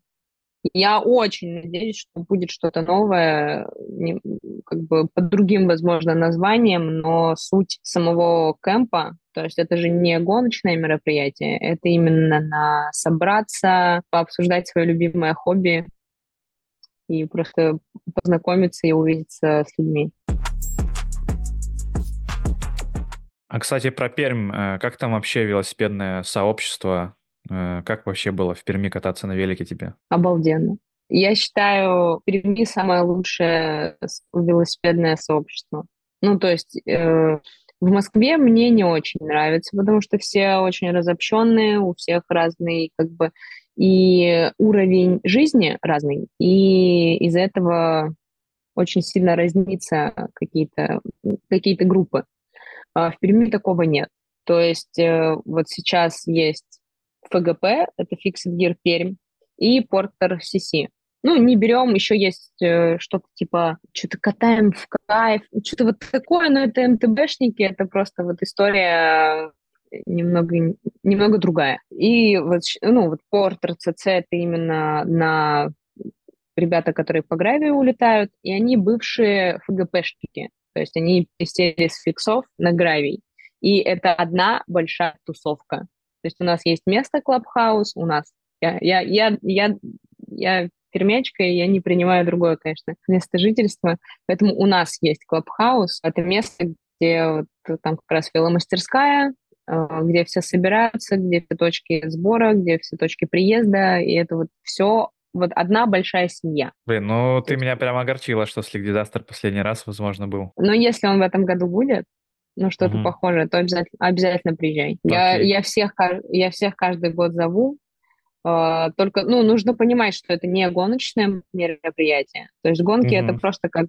[SPEAKER 2] я очень надеюсь, что будет что-то новое, не, как бы под другим, возможно, названием, но суть самого кемпа, то есть это же не гоночное мероприятие, это именно на собраться, пообсуждать свое любимое хобби и просто познакомиться и увидеться с людьми.
[SPEAKER 1] А, кстати, про Пермь. Э, как там вообще велосипедное сообщество? Э, как вообще было в Перми кататься на велике тебе?
[SPEAKER 2] Обалденно. Я считаю, Перми самое лучшее велосипедное сообщество. Ну, то есть э, в Москве мне не очень нравится, потому что все очень разобщенные, у всех разный как бы и уровень жизни разный, и из-за этого очень сильно разнится какие-то какие группы. А в Перми такого нет. То есть э, вот сейчас есть ФГП, это Fixed Gear Пермь, и Porter CC. Ну, не берем, еще есть э, что-то типа, что-то катаем в кайф, что-то вот такое, но это МТБшники, это просто вот история немного, немного другая. И вот, ну, вот Porter CC это именно на ребята, которые по гравию улетают, и они бывшие ФГПшники, то есть они пересели с фиксов на гравий. И это одна большая тусовка. То есть у нас есть место Clubhouse, у нас я, я, я, я, я пермячка, и я не принимаю другое, конечно, место жительства. Поэтому у нас есть Clubhouse. Это место, где вот, там как раз веломастерская, а, где все собираются, где все точки сбора, где все точки приезда, и это вот все вот одна большая семья.
[SPEAKER 1] Блин, ну ты меня прям огорчила, что Slick Disaster последний раз, возможно, был.
[SPEAKER 2] Но если он в этом году будет, ну, что-то угу. похожее, то обязательно, обязательно приезжай. Okay. Я, я, всех, я всех каждый год зову, Uh, только, ну, нужно понимать, что это не гоночное мероприятие. То есть гонки mm-hmm. это просто как,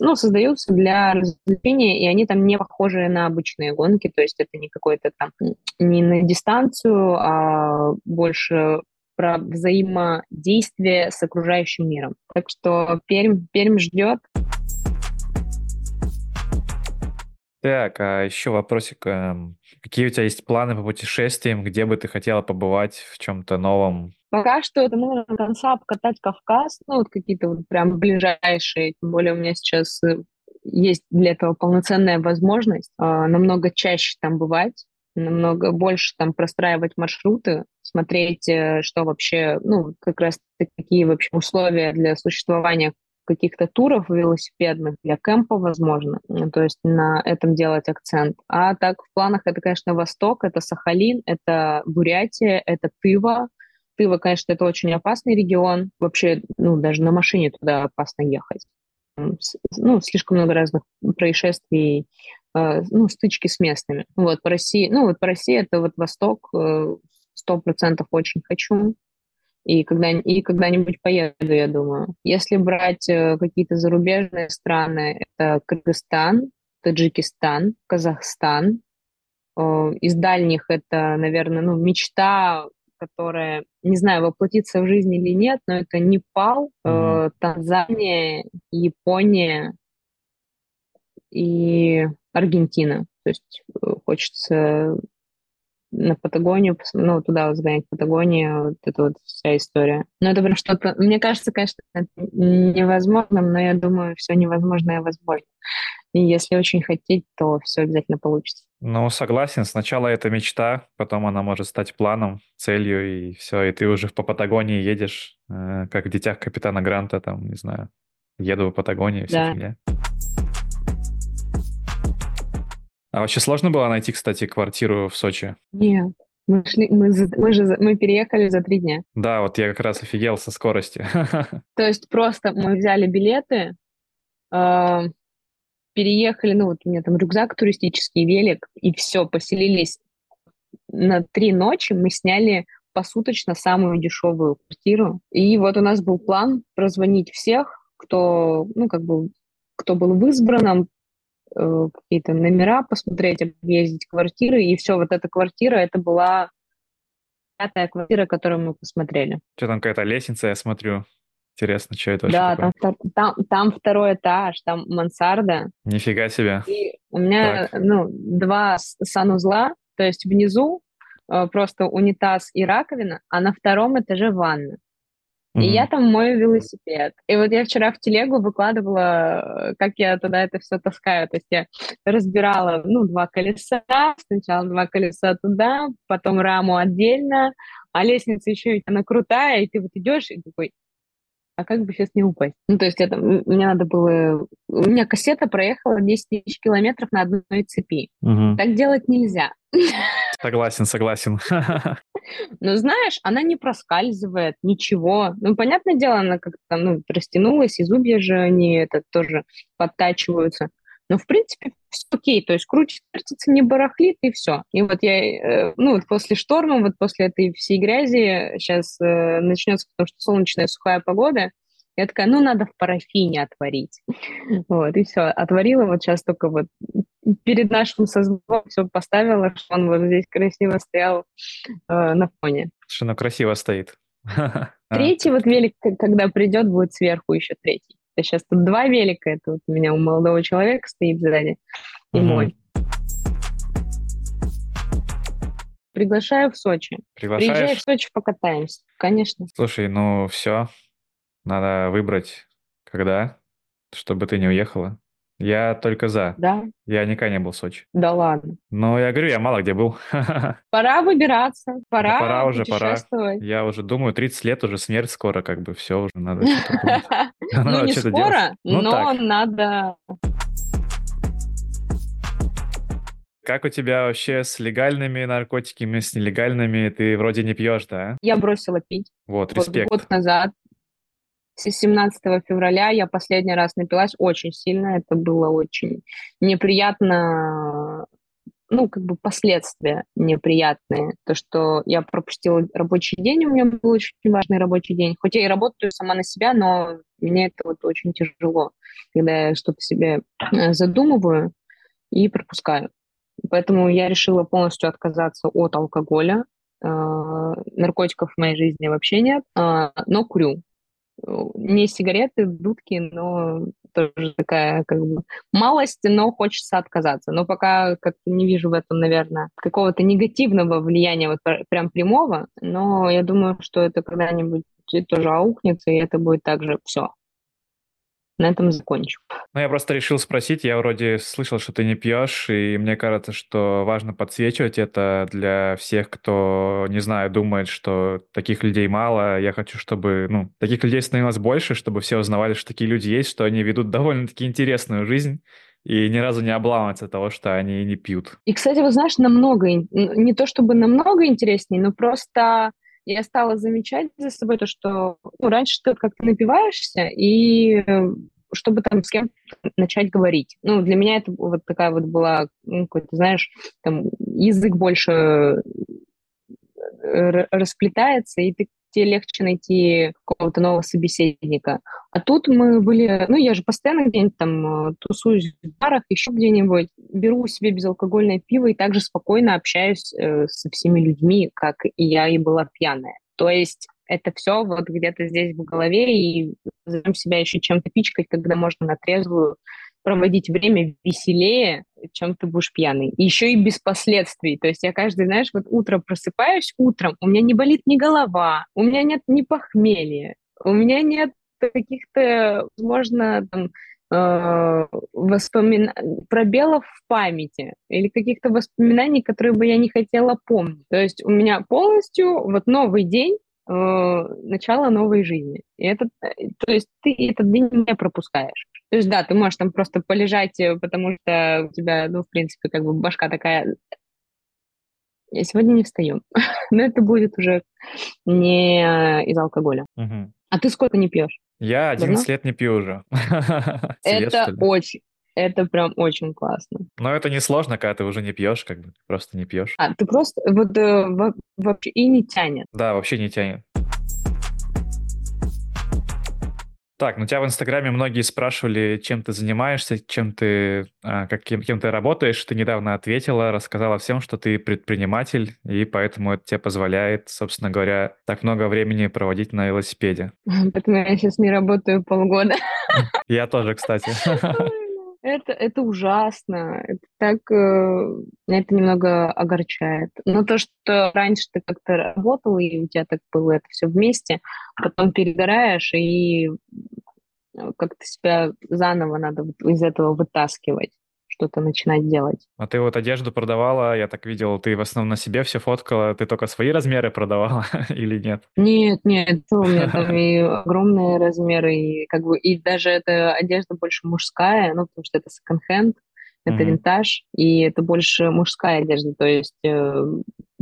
[SPEAKER 2] ну, создаются для развлечения, и они там не похожи на обычные гонки. То есть это не какой-то там не на дистанцию, а больше про взаимодействие с окружающим миром. Так что Пермь, Пермь ждет.
[SPEAKER 1] Так, а еще вопросик. Эм, какие у тебя есть планы по путешествиям? Где бы ты хотела побывать в чем-то новом?
[SPEAKER 2] Пока что это мы до конца обкатать Кавказ, ну вот какие-то вот прям ближайшие. Тем более у меня сейчас э, есть для этого полноценная возможность э, намного чаще там бывать, намного больше там простраивать маршруты, смотреть, э, что вообще, ну, как раз такие вообще условия для существования каких-то туров велосипедных для кемпа, возможно. То есть на этом делать акцент. А так в планах это, конечно, Восток, это Сахалин, это Бурятия, это Тыва. Тыва, конечно, это очень опасный регион. Вообще, ну, даже на машине туда опасно ехать. Ну, слишком много разных происшествий, э, ну, стычки с местными. Вот по России, ну, вот по России это вот Восток, э, сто процентов очень хочу и, когда, и когда-нибудь поеду, я думаю. Если брать э, какие-то зарубежные страны, это Кыргызстан, Таджикистан, Казахстан. Из дальних это, наверное, ну, мечта, которая, не знаю, воплотится в жизни или нет, но это Непал, mm-hmm. Танзания, Япония и Аргентина. То есть э, хочется на Патагонию, ну, туда вот сгонять, Патагония, вот эта вот вся история. Но это прям что-то, мне кажется, конечно, невозможным, но я думаю, все невозможное возможно. И если очень хотеть, то все обязательно получится.
[SPEAKER 1] Ну, согласен. Сначала это мечта, потом она может стать планом, целью, и все, и ты уже по Патагонии едешь, э, как в «Детях капитана Гранта», там, не знаю, еду в Патагонию, вся да. фигня. А вообще сложно было найти, кстати, квартиру в Сочи?
[SPEAKER 2] Нет. Мы, шли, мы, мы же мы переехали за три дня.
[SPEAKER 1] Да, вот я как раз офигел со скоростью. [LAUGHS]
[SPEAKER 2] То есть просто мы взяли билеты, э, переехали, ну вот у меня там рюкзак туристический, велик, и все, поселились на три ночи, мы сняли посуточно самую дешевую квартиру. И вот у нас был план прозвонить всех, кто, ну, как бы, кто был в избранном, Э, какие-то номера посмотреть, объездить квартиры, и все, вот эта квартира, это была пятая квартира, которую мы посмотрели.
[SPEAKER 1] Что там какая-то лестница, я смотрю. Интересно, что это
[SPEAKER 2] Да, там, там, там второй этаж, там мансарда.
[SPEAKER 1] Нифига себе.
[SPEAKER 2] И у меня, так. ну, два санузла, то есть внизу э, просто унитаз и раковина, а на втором этаже ванна. И mm-hmm. я там мою велосипед. И вот я вчера в телегу выкладывала, э, как я туда это все таскаю. То есть я разбирала, ну, два колеса, сначала два колеса туда, потом раму отдельно, а лестница еще и она крутая, и ты вот идешь и такой, а как бы сейчас не упасть? Ну, то есть это, мне надо было... У меня кассета проехала 10 тысяч километров на одной цепи. Угу. Так делать нельзя.
[SPEAKER 1] Согласен, согласен. [LAUGHS]
[SPEAKER 2] Но знаешь, она не проскальзывает, ничего. Ну, понятное дело, она как-то ну, растянулась, и зубья же они это тоже подтачиваются. Но, в принципе, все окей, то есть крутится, вертится, не барахлит, и все. И вот я, э, ну, вот после шторма, вот после этой всей грязи сейчас э, начнется, потому что солнечная сухая погода, я такая, ну, надо в парафине отварить. Вот, и все, отварила, вот сейчас только вот перед нашим созвоном все поставила, что он вот здесь красиво стоял э, на фоне.
[SPEAKER 1] Что оно красиво стоит. [LAUGHS]
[SPEAKER 2] Третий вот велик, когда придет, будет сверху еще третий. Сейчас тут два велика, это вот у меня у молодого человека стоит сзади, и угу. мой. Приглашаю в Сочи.
[SPEAKER 1] Приглашаешь? Приезжай
[SPEAKER 2] в Сочи, покатаемся. Конечно.
[SPEAKER 1] Слушай, ну все, надо выбрать, когда, чтобы ты не уехала. Я только за.
[SPEAKER 2] Да.
[SPEAKER 1] Я никогда не был в Сочи.
[SPEAKER 2] Да ладно.
[SPEAKER 1] Ну, я говорю, я мало где был. [LAUGHS]
[SPEAKER 2] Пора выбираться, пора
[SPEAKER 1] Пора уже, пора. Я уже думаю, 30 лет уже смерть скоро, как бы все уже надо [LAUGHS]
[SPEAKER 2] Ну, не скоро, ну но надо...
[SPEAKER 1] Как у тебя вообще с легальными наркотиками, с нелегальными? Ты вроде не пьешь, да?
[SPEAKER 2] Я бросила пить.
[SPEAKER 1] Вот, респект.
[SPEAKER 2] Год назад 17 февраля я последний раз напилась очень сильно. Это было очень неприятно, ну, как бы последствия неприятные. То, что я пропустила рабочий день, у меня был очень важный рабочий день. Хоть я и работаю сама на себя, но мне это вот очень тяжело, когда я что-то себе э, задумываю и пропускаю. Поэтому я решила полностью отказаться от алкоголя. Э, наркотиков в моей жизни вообще нет, э, но курю не сигареты, дудки, но тоже такая как бы малость, но хочется отказаться. Но пока как-то не вижу в этом, наверное, какого-то негативного влияния, вот прям прямого, но я думаю, что это когда-нибудь тоже аукнется, и это будет также все на этом закончу.
[SPEAKER 1] Ну, я просто решил спросить, я вроде слышал, что ты не пьешь, и мне кажется, что важно подсвечивать это для всех, кто, не знаю, думает, что таких людей мало. Я хочу, чтобы, ну, таких людей становилось больше, чтобы все узнавали, что такие люди есть, что они ведут довольно-таки интересную жизнь, и ни разу не обламываться от того, что они не пьют.
[SPEAKER 2] И, кстати, вы знаешь, намного, не то чтобы намного интереснее, но просто я стала замечать за собой то, что ну, раньше ты как-то напиваешься, и э, чтобы там с кем начать говорить. Ну, для меня это вот такая вот была, ну, какой-то, знаешь, там язык больше э, расплетается, и ты тебе легче найти какого-то нового собеседника. А тут мы были, ну, я же постоянно где-нибудь там э, тусуюсь в барах, еще где-нибудь, беру себе безалкогольное пиво и также спокойно общаюсь э, со всеми людьми, как и я и была пьяная. То есть это все вот где-то здесь в голове, и зовем себя еще чем-то пичкать, когда можно на трезвую проводить время веселее, чем ты будешь пьяный. И еще и без последствий. То есть я каждый, знаешь, вот утром просыпаюсь, утром у меня не болит ни голова, у меня нет ни похмелья, у меня нет каких-то, возможно, там, э, воспомин... пробелов в памяти или каких-то воспоминаний, которые бы я не хотела помнить. То есть у меня полностью вот новый день, начало новой жизни. И это, э, то есть ты этот день не пропускаешь. То есть, да, ты можешь там просто полежать, э, потому что у тебя, ну, в принципе, как бы башка такая, я сегодня не встаю. [LAUGHS] Но это будет уже не из алкоголя. Угу. А ты сколько не пьешь?
[SPEAKER 1] Я 11 Давно? лет не пью уже. [LAUGHS]
[SPEAKER 2] Это очень, это прям очень классно.
[SPEAKER 1] Но это не сложно, когда ты уже не пьешь, как бы просто не пьешь.
[SPEAKER 2] А, ты просто вот э, вообще и не тянет.
[SPEAKER 1] Да, вообще не тянет. Так, ну тебя в Инстаграме многие спрашивали, чем ты занимаешься, чем ты, а, как, кем, кем ты работаешь. Ты недавно ответила, рассказала всем, что ты предприниматель, и поэтому это тебе позволяет, собственно говоря, так много времени проводить на велосипеде. [LAUGHS]
[SPEAKER 2] Поэтому я сейчас не работаю полгода. [LAUGHS]
[SPEAKER 1] Я тоже, кстати. [LAUGHS]
[SPEAKER 2] Это, это ужасно. Это так... Э, это немного огорчает. Но то, что раньше ты как-то работал, и у тебя так было это все вместе, потом перегораешь, и э, как-то себя заново надо из этого вытаскивать что-то начинать делать.
[SPEAKER 1] А ты вот одежду продавала, я так видел, ты в основном на себе все фоткала, ты только свои размеры продавала [LAUGHS] или нет?
[SPEAKER 2] Нет, нет, у меня там [LAUGHS] и огромные размеры, и как бы, и даже эта одежда больше мужская, ну, потому что это секонд-хенд, это mm-hmm. винтаж, и это больше мужская одежда, то есть э,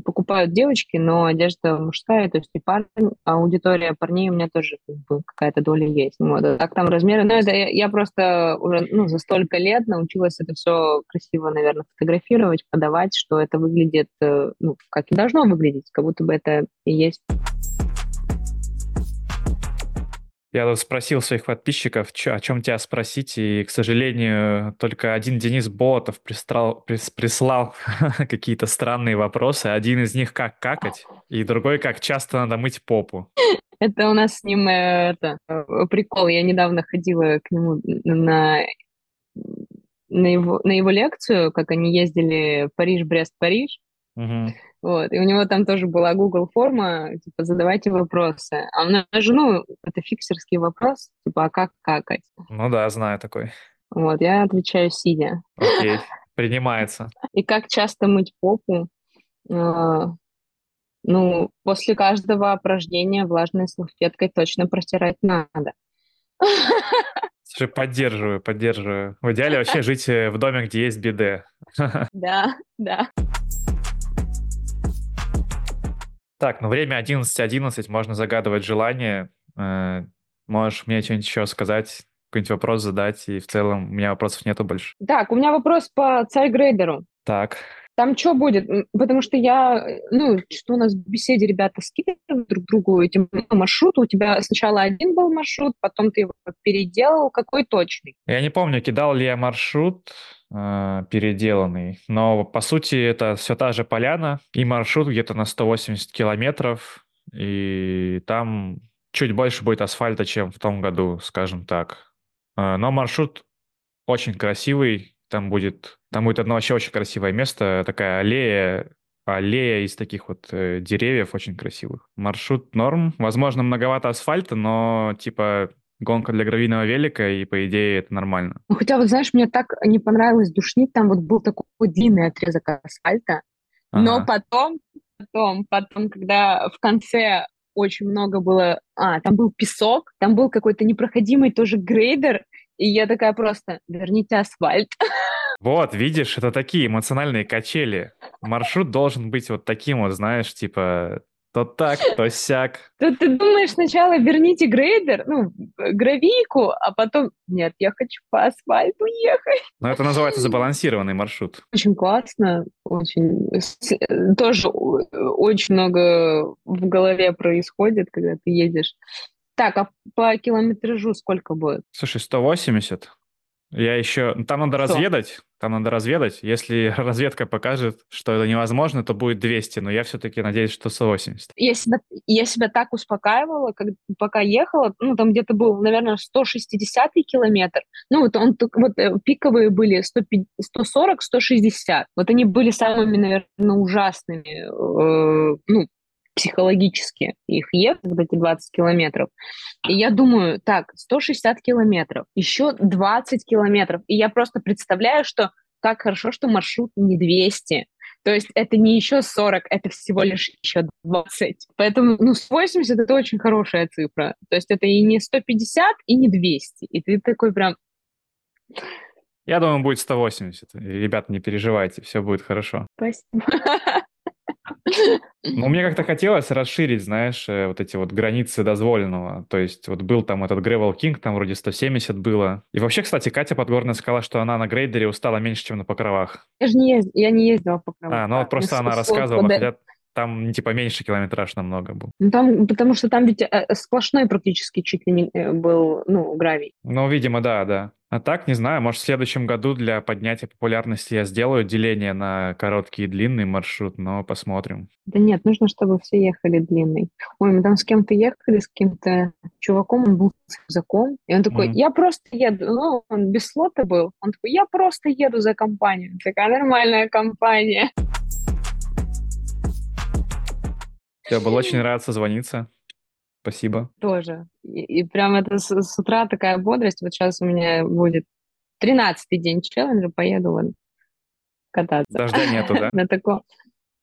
[SPEAKER 2] покупают девочки, но одежда мужская, то есть и парень, аудитория парней у меня тоже как бы, какая-то доля есть. Вот. А так там размеры, но это я, я просто уже ну, за столько лет научилась это все красиво, наверное, фотографировать, подавать, что это выглядит, э, ну, как и должно выглядеть, как будто бы это и есть.
[SPEAKER 1] Я спросил своих подписчиков, чё, о чем тебя спросить, и, к сожалению, только один Денис Ботов пристрал, прис, прислал [LAUGHS] какие-то странные вопросы. Один из них как какать, и другой как часто надо мыть попу. [LAUGHS]
[SPEAKER 2] Это у нас с ним э, это, э, прикол. Я недавно ходила к нему на, на, его, на его лекцию, как они ездили Париж, Брест, Париж. Угу. Вот, и у него там тоже была Google форма, типа, задавайте вопросы. А у нас же, ну, это фиксерский вопрос, типа, а как какать?
[SPEAKER 1] Ну да, знаю такой.
[SPEAKER 2] Вот, я отвечаю сидя.
[SPEAKER 1] Окей, [LAUGHS] принимается.
[SPEAKER 2] И как часто мыть попу? А, ну, после каждого упражнения влажной салфеткой точно протирать надо. [LAUGHS]
[SPEAKER 1] Слушай, поддерживаю, поддерживаю. В идеале вообще жить э, в доме, где есть биде. [LAUGHS]
[SPEAKER 2] Да, да.
[SPEAKER 1] Так, ну время 11.11, можно загадывать желание. Э, можешь мне что-нибудь еще сказать, какой-нибудь вопрос задать, и в целом у меня вопросов нету больше.
[SPEAKER 2] Так, у меня вопрос по царь-грейдеру.
[SPEAKER 1] Так.
[SPEAKER 2] Там что будет? Потому что я, ну, что у нас в беседе ребята скидывают друг другу эти маршруты. У тебя сначала один был маршрут, потом ты его переделал. Какой точный?
[SPEAKER 1] Я не помню, кидал ли я маршрут э, переделанный, но по сути это все та же поляна и маршрут где-то на 180 километров, и там чуть больше будет асфальта, чем в том году, скажем так. Э, но маршрут очень красивый, там будет, там будет одно вообще очень красивое место, такая аллея, аллея из таких вот э, деревьев очень красивых. Маршрут норм, возможно, многовато асфальта, но типа гонка для гравийного велика, и по идее это нормально.
[SPEAKER 2] Ну, хотя вот знаешь, мне так не понравилось душнить, там вот был такой длинный отрезок асфальта, ага. но потом, потом, потом, когда в конце очень много было... А, там был песок, там был какой-то непроходимый тоже грейдер, и я такая просто, верните асфальт. [LAUGHS]
[SPEAKER 1] Вот, видишь, это такие эмоциональные качели. Маршрут должен быть вот таким вот, знаешь, типа то так, то сяк.
[SPEAKER 2] Тут ты думаешь сначала верните грейдер, ну, гравийку, а потом нет, я хочу по асфальту ехать.
[SPEAKER 1] Но это называется забалансированный маршрут.
[SPEAKER 2] Очень классно, очень тоже очень много в голове происходит, когда ты едешь так, а по километражу сколько будет?
[SPEAKER 1] Слушай, 180. Я еще... Там надо что? разведать. Там надо разведать. Если [LAUGHS] разведка покажет, что это невозможно, то будет 200, но я все-таки надеюсь, что 180.
[SPEAKER 2] Я себя, я себя так успокаивала, как, пока ехала, ну, там где-то был, наверное, 160 километр. Ну, вот он, вот э, пиковые были 140, 160. Вот они были самыми, наверное, ужасными, э, ну, психологически их ехать, вот эти 20 километров. И я думаю, так, 160 километров, еще 20 километров. И я просто представляю, что как хорошо, что маршрут не 200. То есть это не еще 40, это всего лишь еще 20. Поэтому, ну, 80 это очень хорошая цифра. То есть это и не 150, и не 200. И ты такой прям...
[SPEAKER 1] Я думаю, будет 180. Ребята, не переживайте, все будет хорошо.
[SPEAKER 2] Спасибо. [LAUGHS]
[SPEAKER 1] Ну, мне как-то хотелось расширить, знаешь, э, вот эти вот границы дозволенного. То есть вот был там этот Gravel King, там вроде 170 было. И вообще, кстати, Катя Подгорная сказала, что она на грейдере устала меньше, чем на покровах.
[SPEAKER 2] Я же не, езд... я не ездила по покровах.
[SPEAKER 1] А, ну вот просто она рассказывала, хотя там типа меньше километраж намного был.
[SPEAKER 2] Ну там, потому что там ведь э, сплошной практически чуть ли не э, был, ну, гравий.
[SPEAKER 1] Ну, видимо, да, да. А так, не знаю, может, в следующем году для поднятия популярности я сделаю деление на короткий и длинный маршрут, но посмотрим.
[SPEAKER 2] Да нет, нужно, чтобы все ехали длинный. Ой, мы там с кем-то ехали, с каким-то чуваком, он был с рюкзаком, и он такой, mm. я просто еду, ну, он без слота был, он такой, я просто еду за компанию. Такая нормальная компания.
[SPEAKER 1] Тебе было очень рад созвониться. Спасибо.
[SPEAKER 2] Тоже. И, и прям это с, с утра такая бодрость. Вот сейчас у меня будет тринадцатый день челленджа, поеду вон кататься.
[SPEAKER 1] Дождя нету, да? [LAUGHS]
[SPEAKER 2] На таком.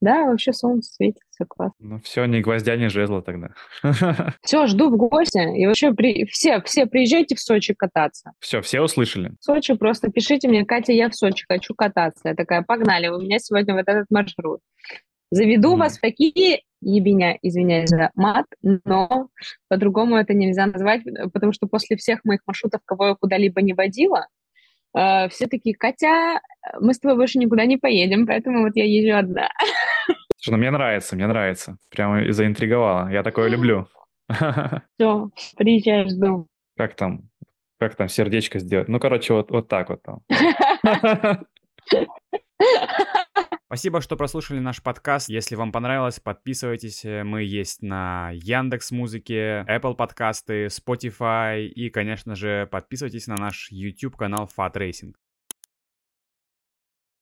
[SPEAKER 2] Да, вообще солнце светит, все классно.
[SPEAKER 1] Ну все, ни гвоздя, ни жезла тогда. [LAUGHS]
[SPEAKER 2] Все, жду в гости. И вообще при... все, все приезжайте в Сочи кататься.
[SPEAKER 1] Все, все услышали.
[SPEAKER 2] В Сочи просто пишите мне, Катя, я в Сочи хочу кататься. Я такая, погнали, у меня сегодня вот этот маршрут. Заведу mm. вас в такие ебеня, извиняюсь за мат, но по-другому это нельзя назвать, потому что после всех моих маршрутов, кого я куда-либо не водила, э, все такие, Катя, мы с тобой больше никуда не поедем, поэтому вот я езжу одна.
[SPEAKER 1] Слушай, ну мне нравится, мне нравится. Прямо заинтриговала. Я такое люблю. [LAUGHS]
[SPEAKER 2] Все, приезжай, жду.
[SPEAKER 1] Как там? Как там сердечко сделать? Ну, короче, вот, вот так вот там. [LAUGHS] [LAUGHS] Спасибо, что прослушали наш подкаст. Если вам понравилось, подписывайтесь. Мы есть на Яндекс Музыке, Apple подкасты, Spotify и, конечно же, подписывайтесь на наш YouTube канал Fat Racing.